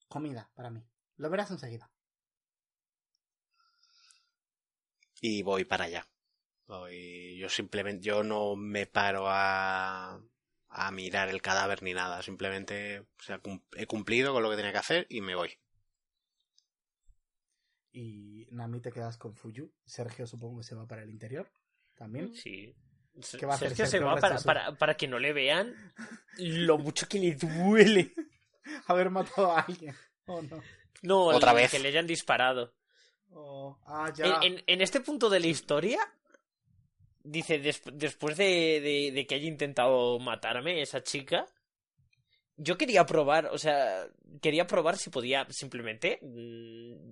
comida para mí. Lo verás enseguida. Y voy para allá. Voy, yo simplemente, yo no me paro a, a mirar el cadáver ni nada. Simplemente, o sea, cum- he cumplido con lo que tenía que hacer y me voy. Y Nami te quedas con Fuyu. Sergio supongo que se va para el interior. También. Sí. ¿Qué va a hacer Sergio se Sergio va para, su- para, para que no le vean lo mucho que le duele. [LAUGHS] Haber matado a alguien. Oh, no. No, Otra vez. que le hayan disparado. Oh, ah, ya. En, en- en este punto de la historia, dice, des- después de, de- de que haya intentado matarme esa chica, yo quería probar, o sea, quería probar si podía simplemente mm,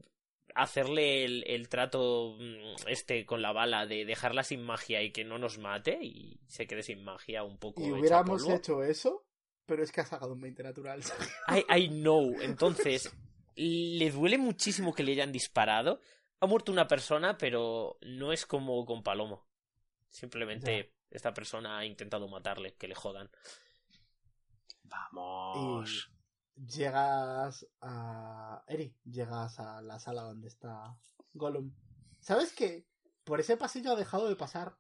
hacerle el, el trato mm, este con la bala de dejarla sin magia y que no nos mate y se quede sin magia un poco. Y hecha hubiéramos polvo. hecho eso, pero es que has sacado un 20 natural. [LAUGHS] I, I know. Entonces, le duele muchísimo que le hayan disparado. Ha muerto una persona, pero no es como con Palomo. Simplemente esta persona ha intentado matarle, que le jodan. Vamos. Llegas a... Eri, llegas a la sala donde está Gollum. ¿Sabes qué? por ese pasillo ha dejado de pasar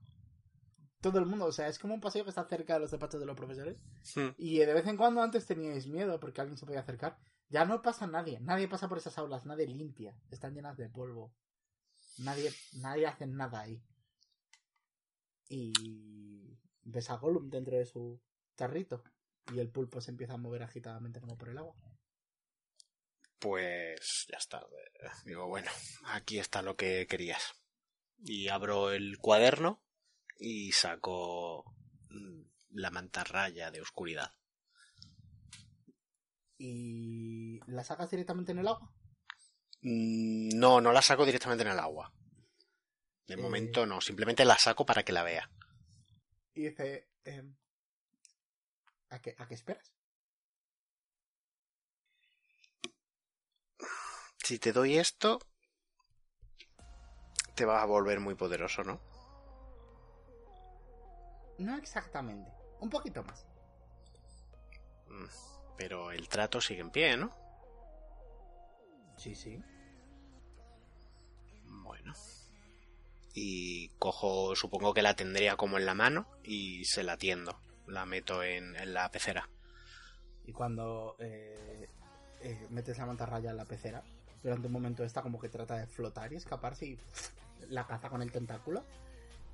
todo el mundo. O sea, es como un pasillo que está cerca de los despachos de los profesores. Hmm. Y de vez en cuando antes teníais miedo porque alguien se podía acercar. Ya no pasa nadie. Nadie pasa por esas aulas. Nadie limpia. Están llenas de polvo. Nadie, nadie hace nada ahí. Y ves a Gollum dentro de su tarrito. Y el pulpo se empieza a mover agitadamente como por el agua. Pues ya está. Digo, bueno, aquí está lo que querías. Y abro el cuaderno y saco mm, la mantarraya de oscuridad. ¿Y la sacas directamente en el agua? Mm, No, no la saco directamente en el agua. De Eh. momento no, simplemente la saco para que la vea. Y dice... em, ¿a, qué, ¿A qué esperas? Si te doy esto, te vas a volver muy poderoso, ¿no? No exactamente. Un poquito más. Mm, Pero el trato sigue en pie, ¿no? Sí, sí. Bueno. Y cojo, supongo que la tendría como en la mano y se la tiendo. La meto en, en la pecera. Y cuando eh, eh, metes la mantarraya en la pecera, durante un momento esta como que trata de flotar y escaparse y la caza con el tentáculo.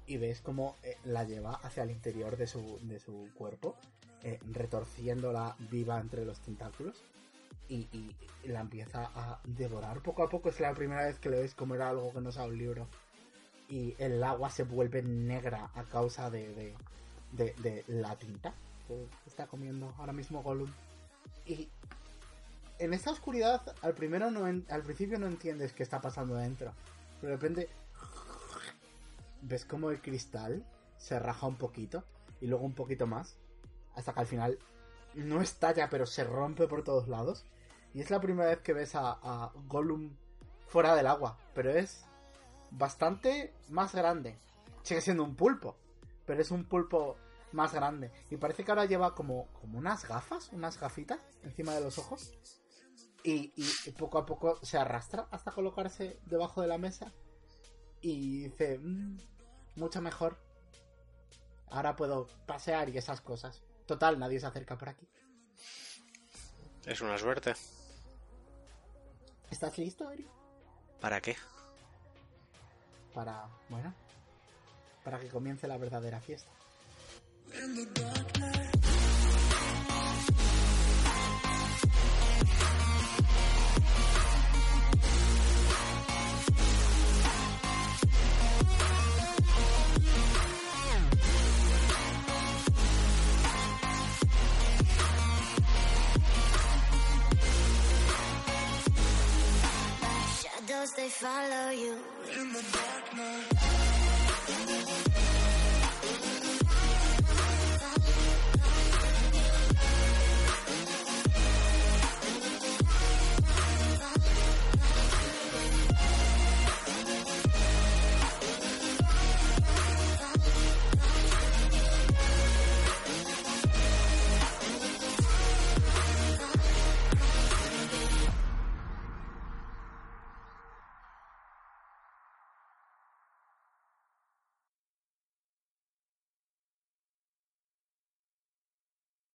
Y ves como eh, la lleva hacia el interior de su, de su cuerpo, retorciéndola viva entre los tentáculos. Y, y- la empieza a devorar poco a poco. Es la primera vez que le ves como era algo que no sabe un libro. Y el agua se vuelve negra a causa de, de- la tinta que está comiendo ahora mismo Gollum. Y en esta oscuridad, al primero al principio no entiendes qué está pasando dentro. Pero de repente ves como el cristal se raja un poquito y luego un poquito más hasta que al final no estalla pero se rompe por todos lados. Y es la primera vez que ves a, a Gollum fuera del agua, pero es bastante más grande. Sigue siendo un pulpo, pero es un pulpo más grande. Y parece que ahora lleva como, como unas gafas, unas gafitas encima de los ojos. Y, y- y poco a poco se arrastra hasta colocarse debajo de la mesa. Y dice, "Mm, mucho mejor. Ahora puedo pasear y esas cosas. Total, nadie se acerca por aquí. Es una suerte. ¿Estás listo, Eri? ¿Para qué? Para, bueno, para que comience la verdadera fiesta. Shadows, they follow you. In the dark night.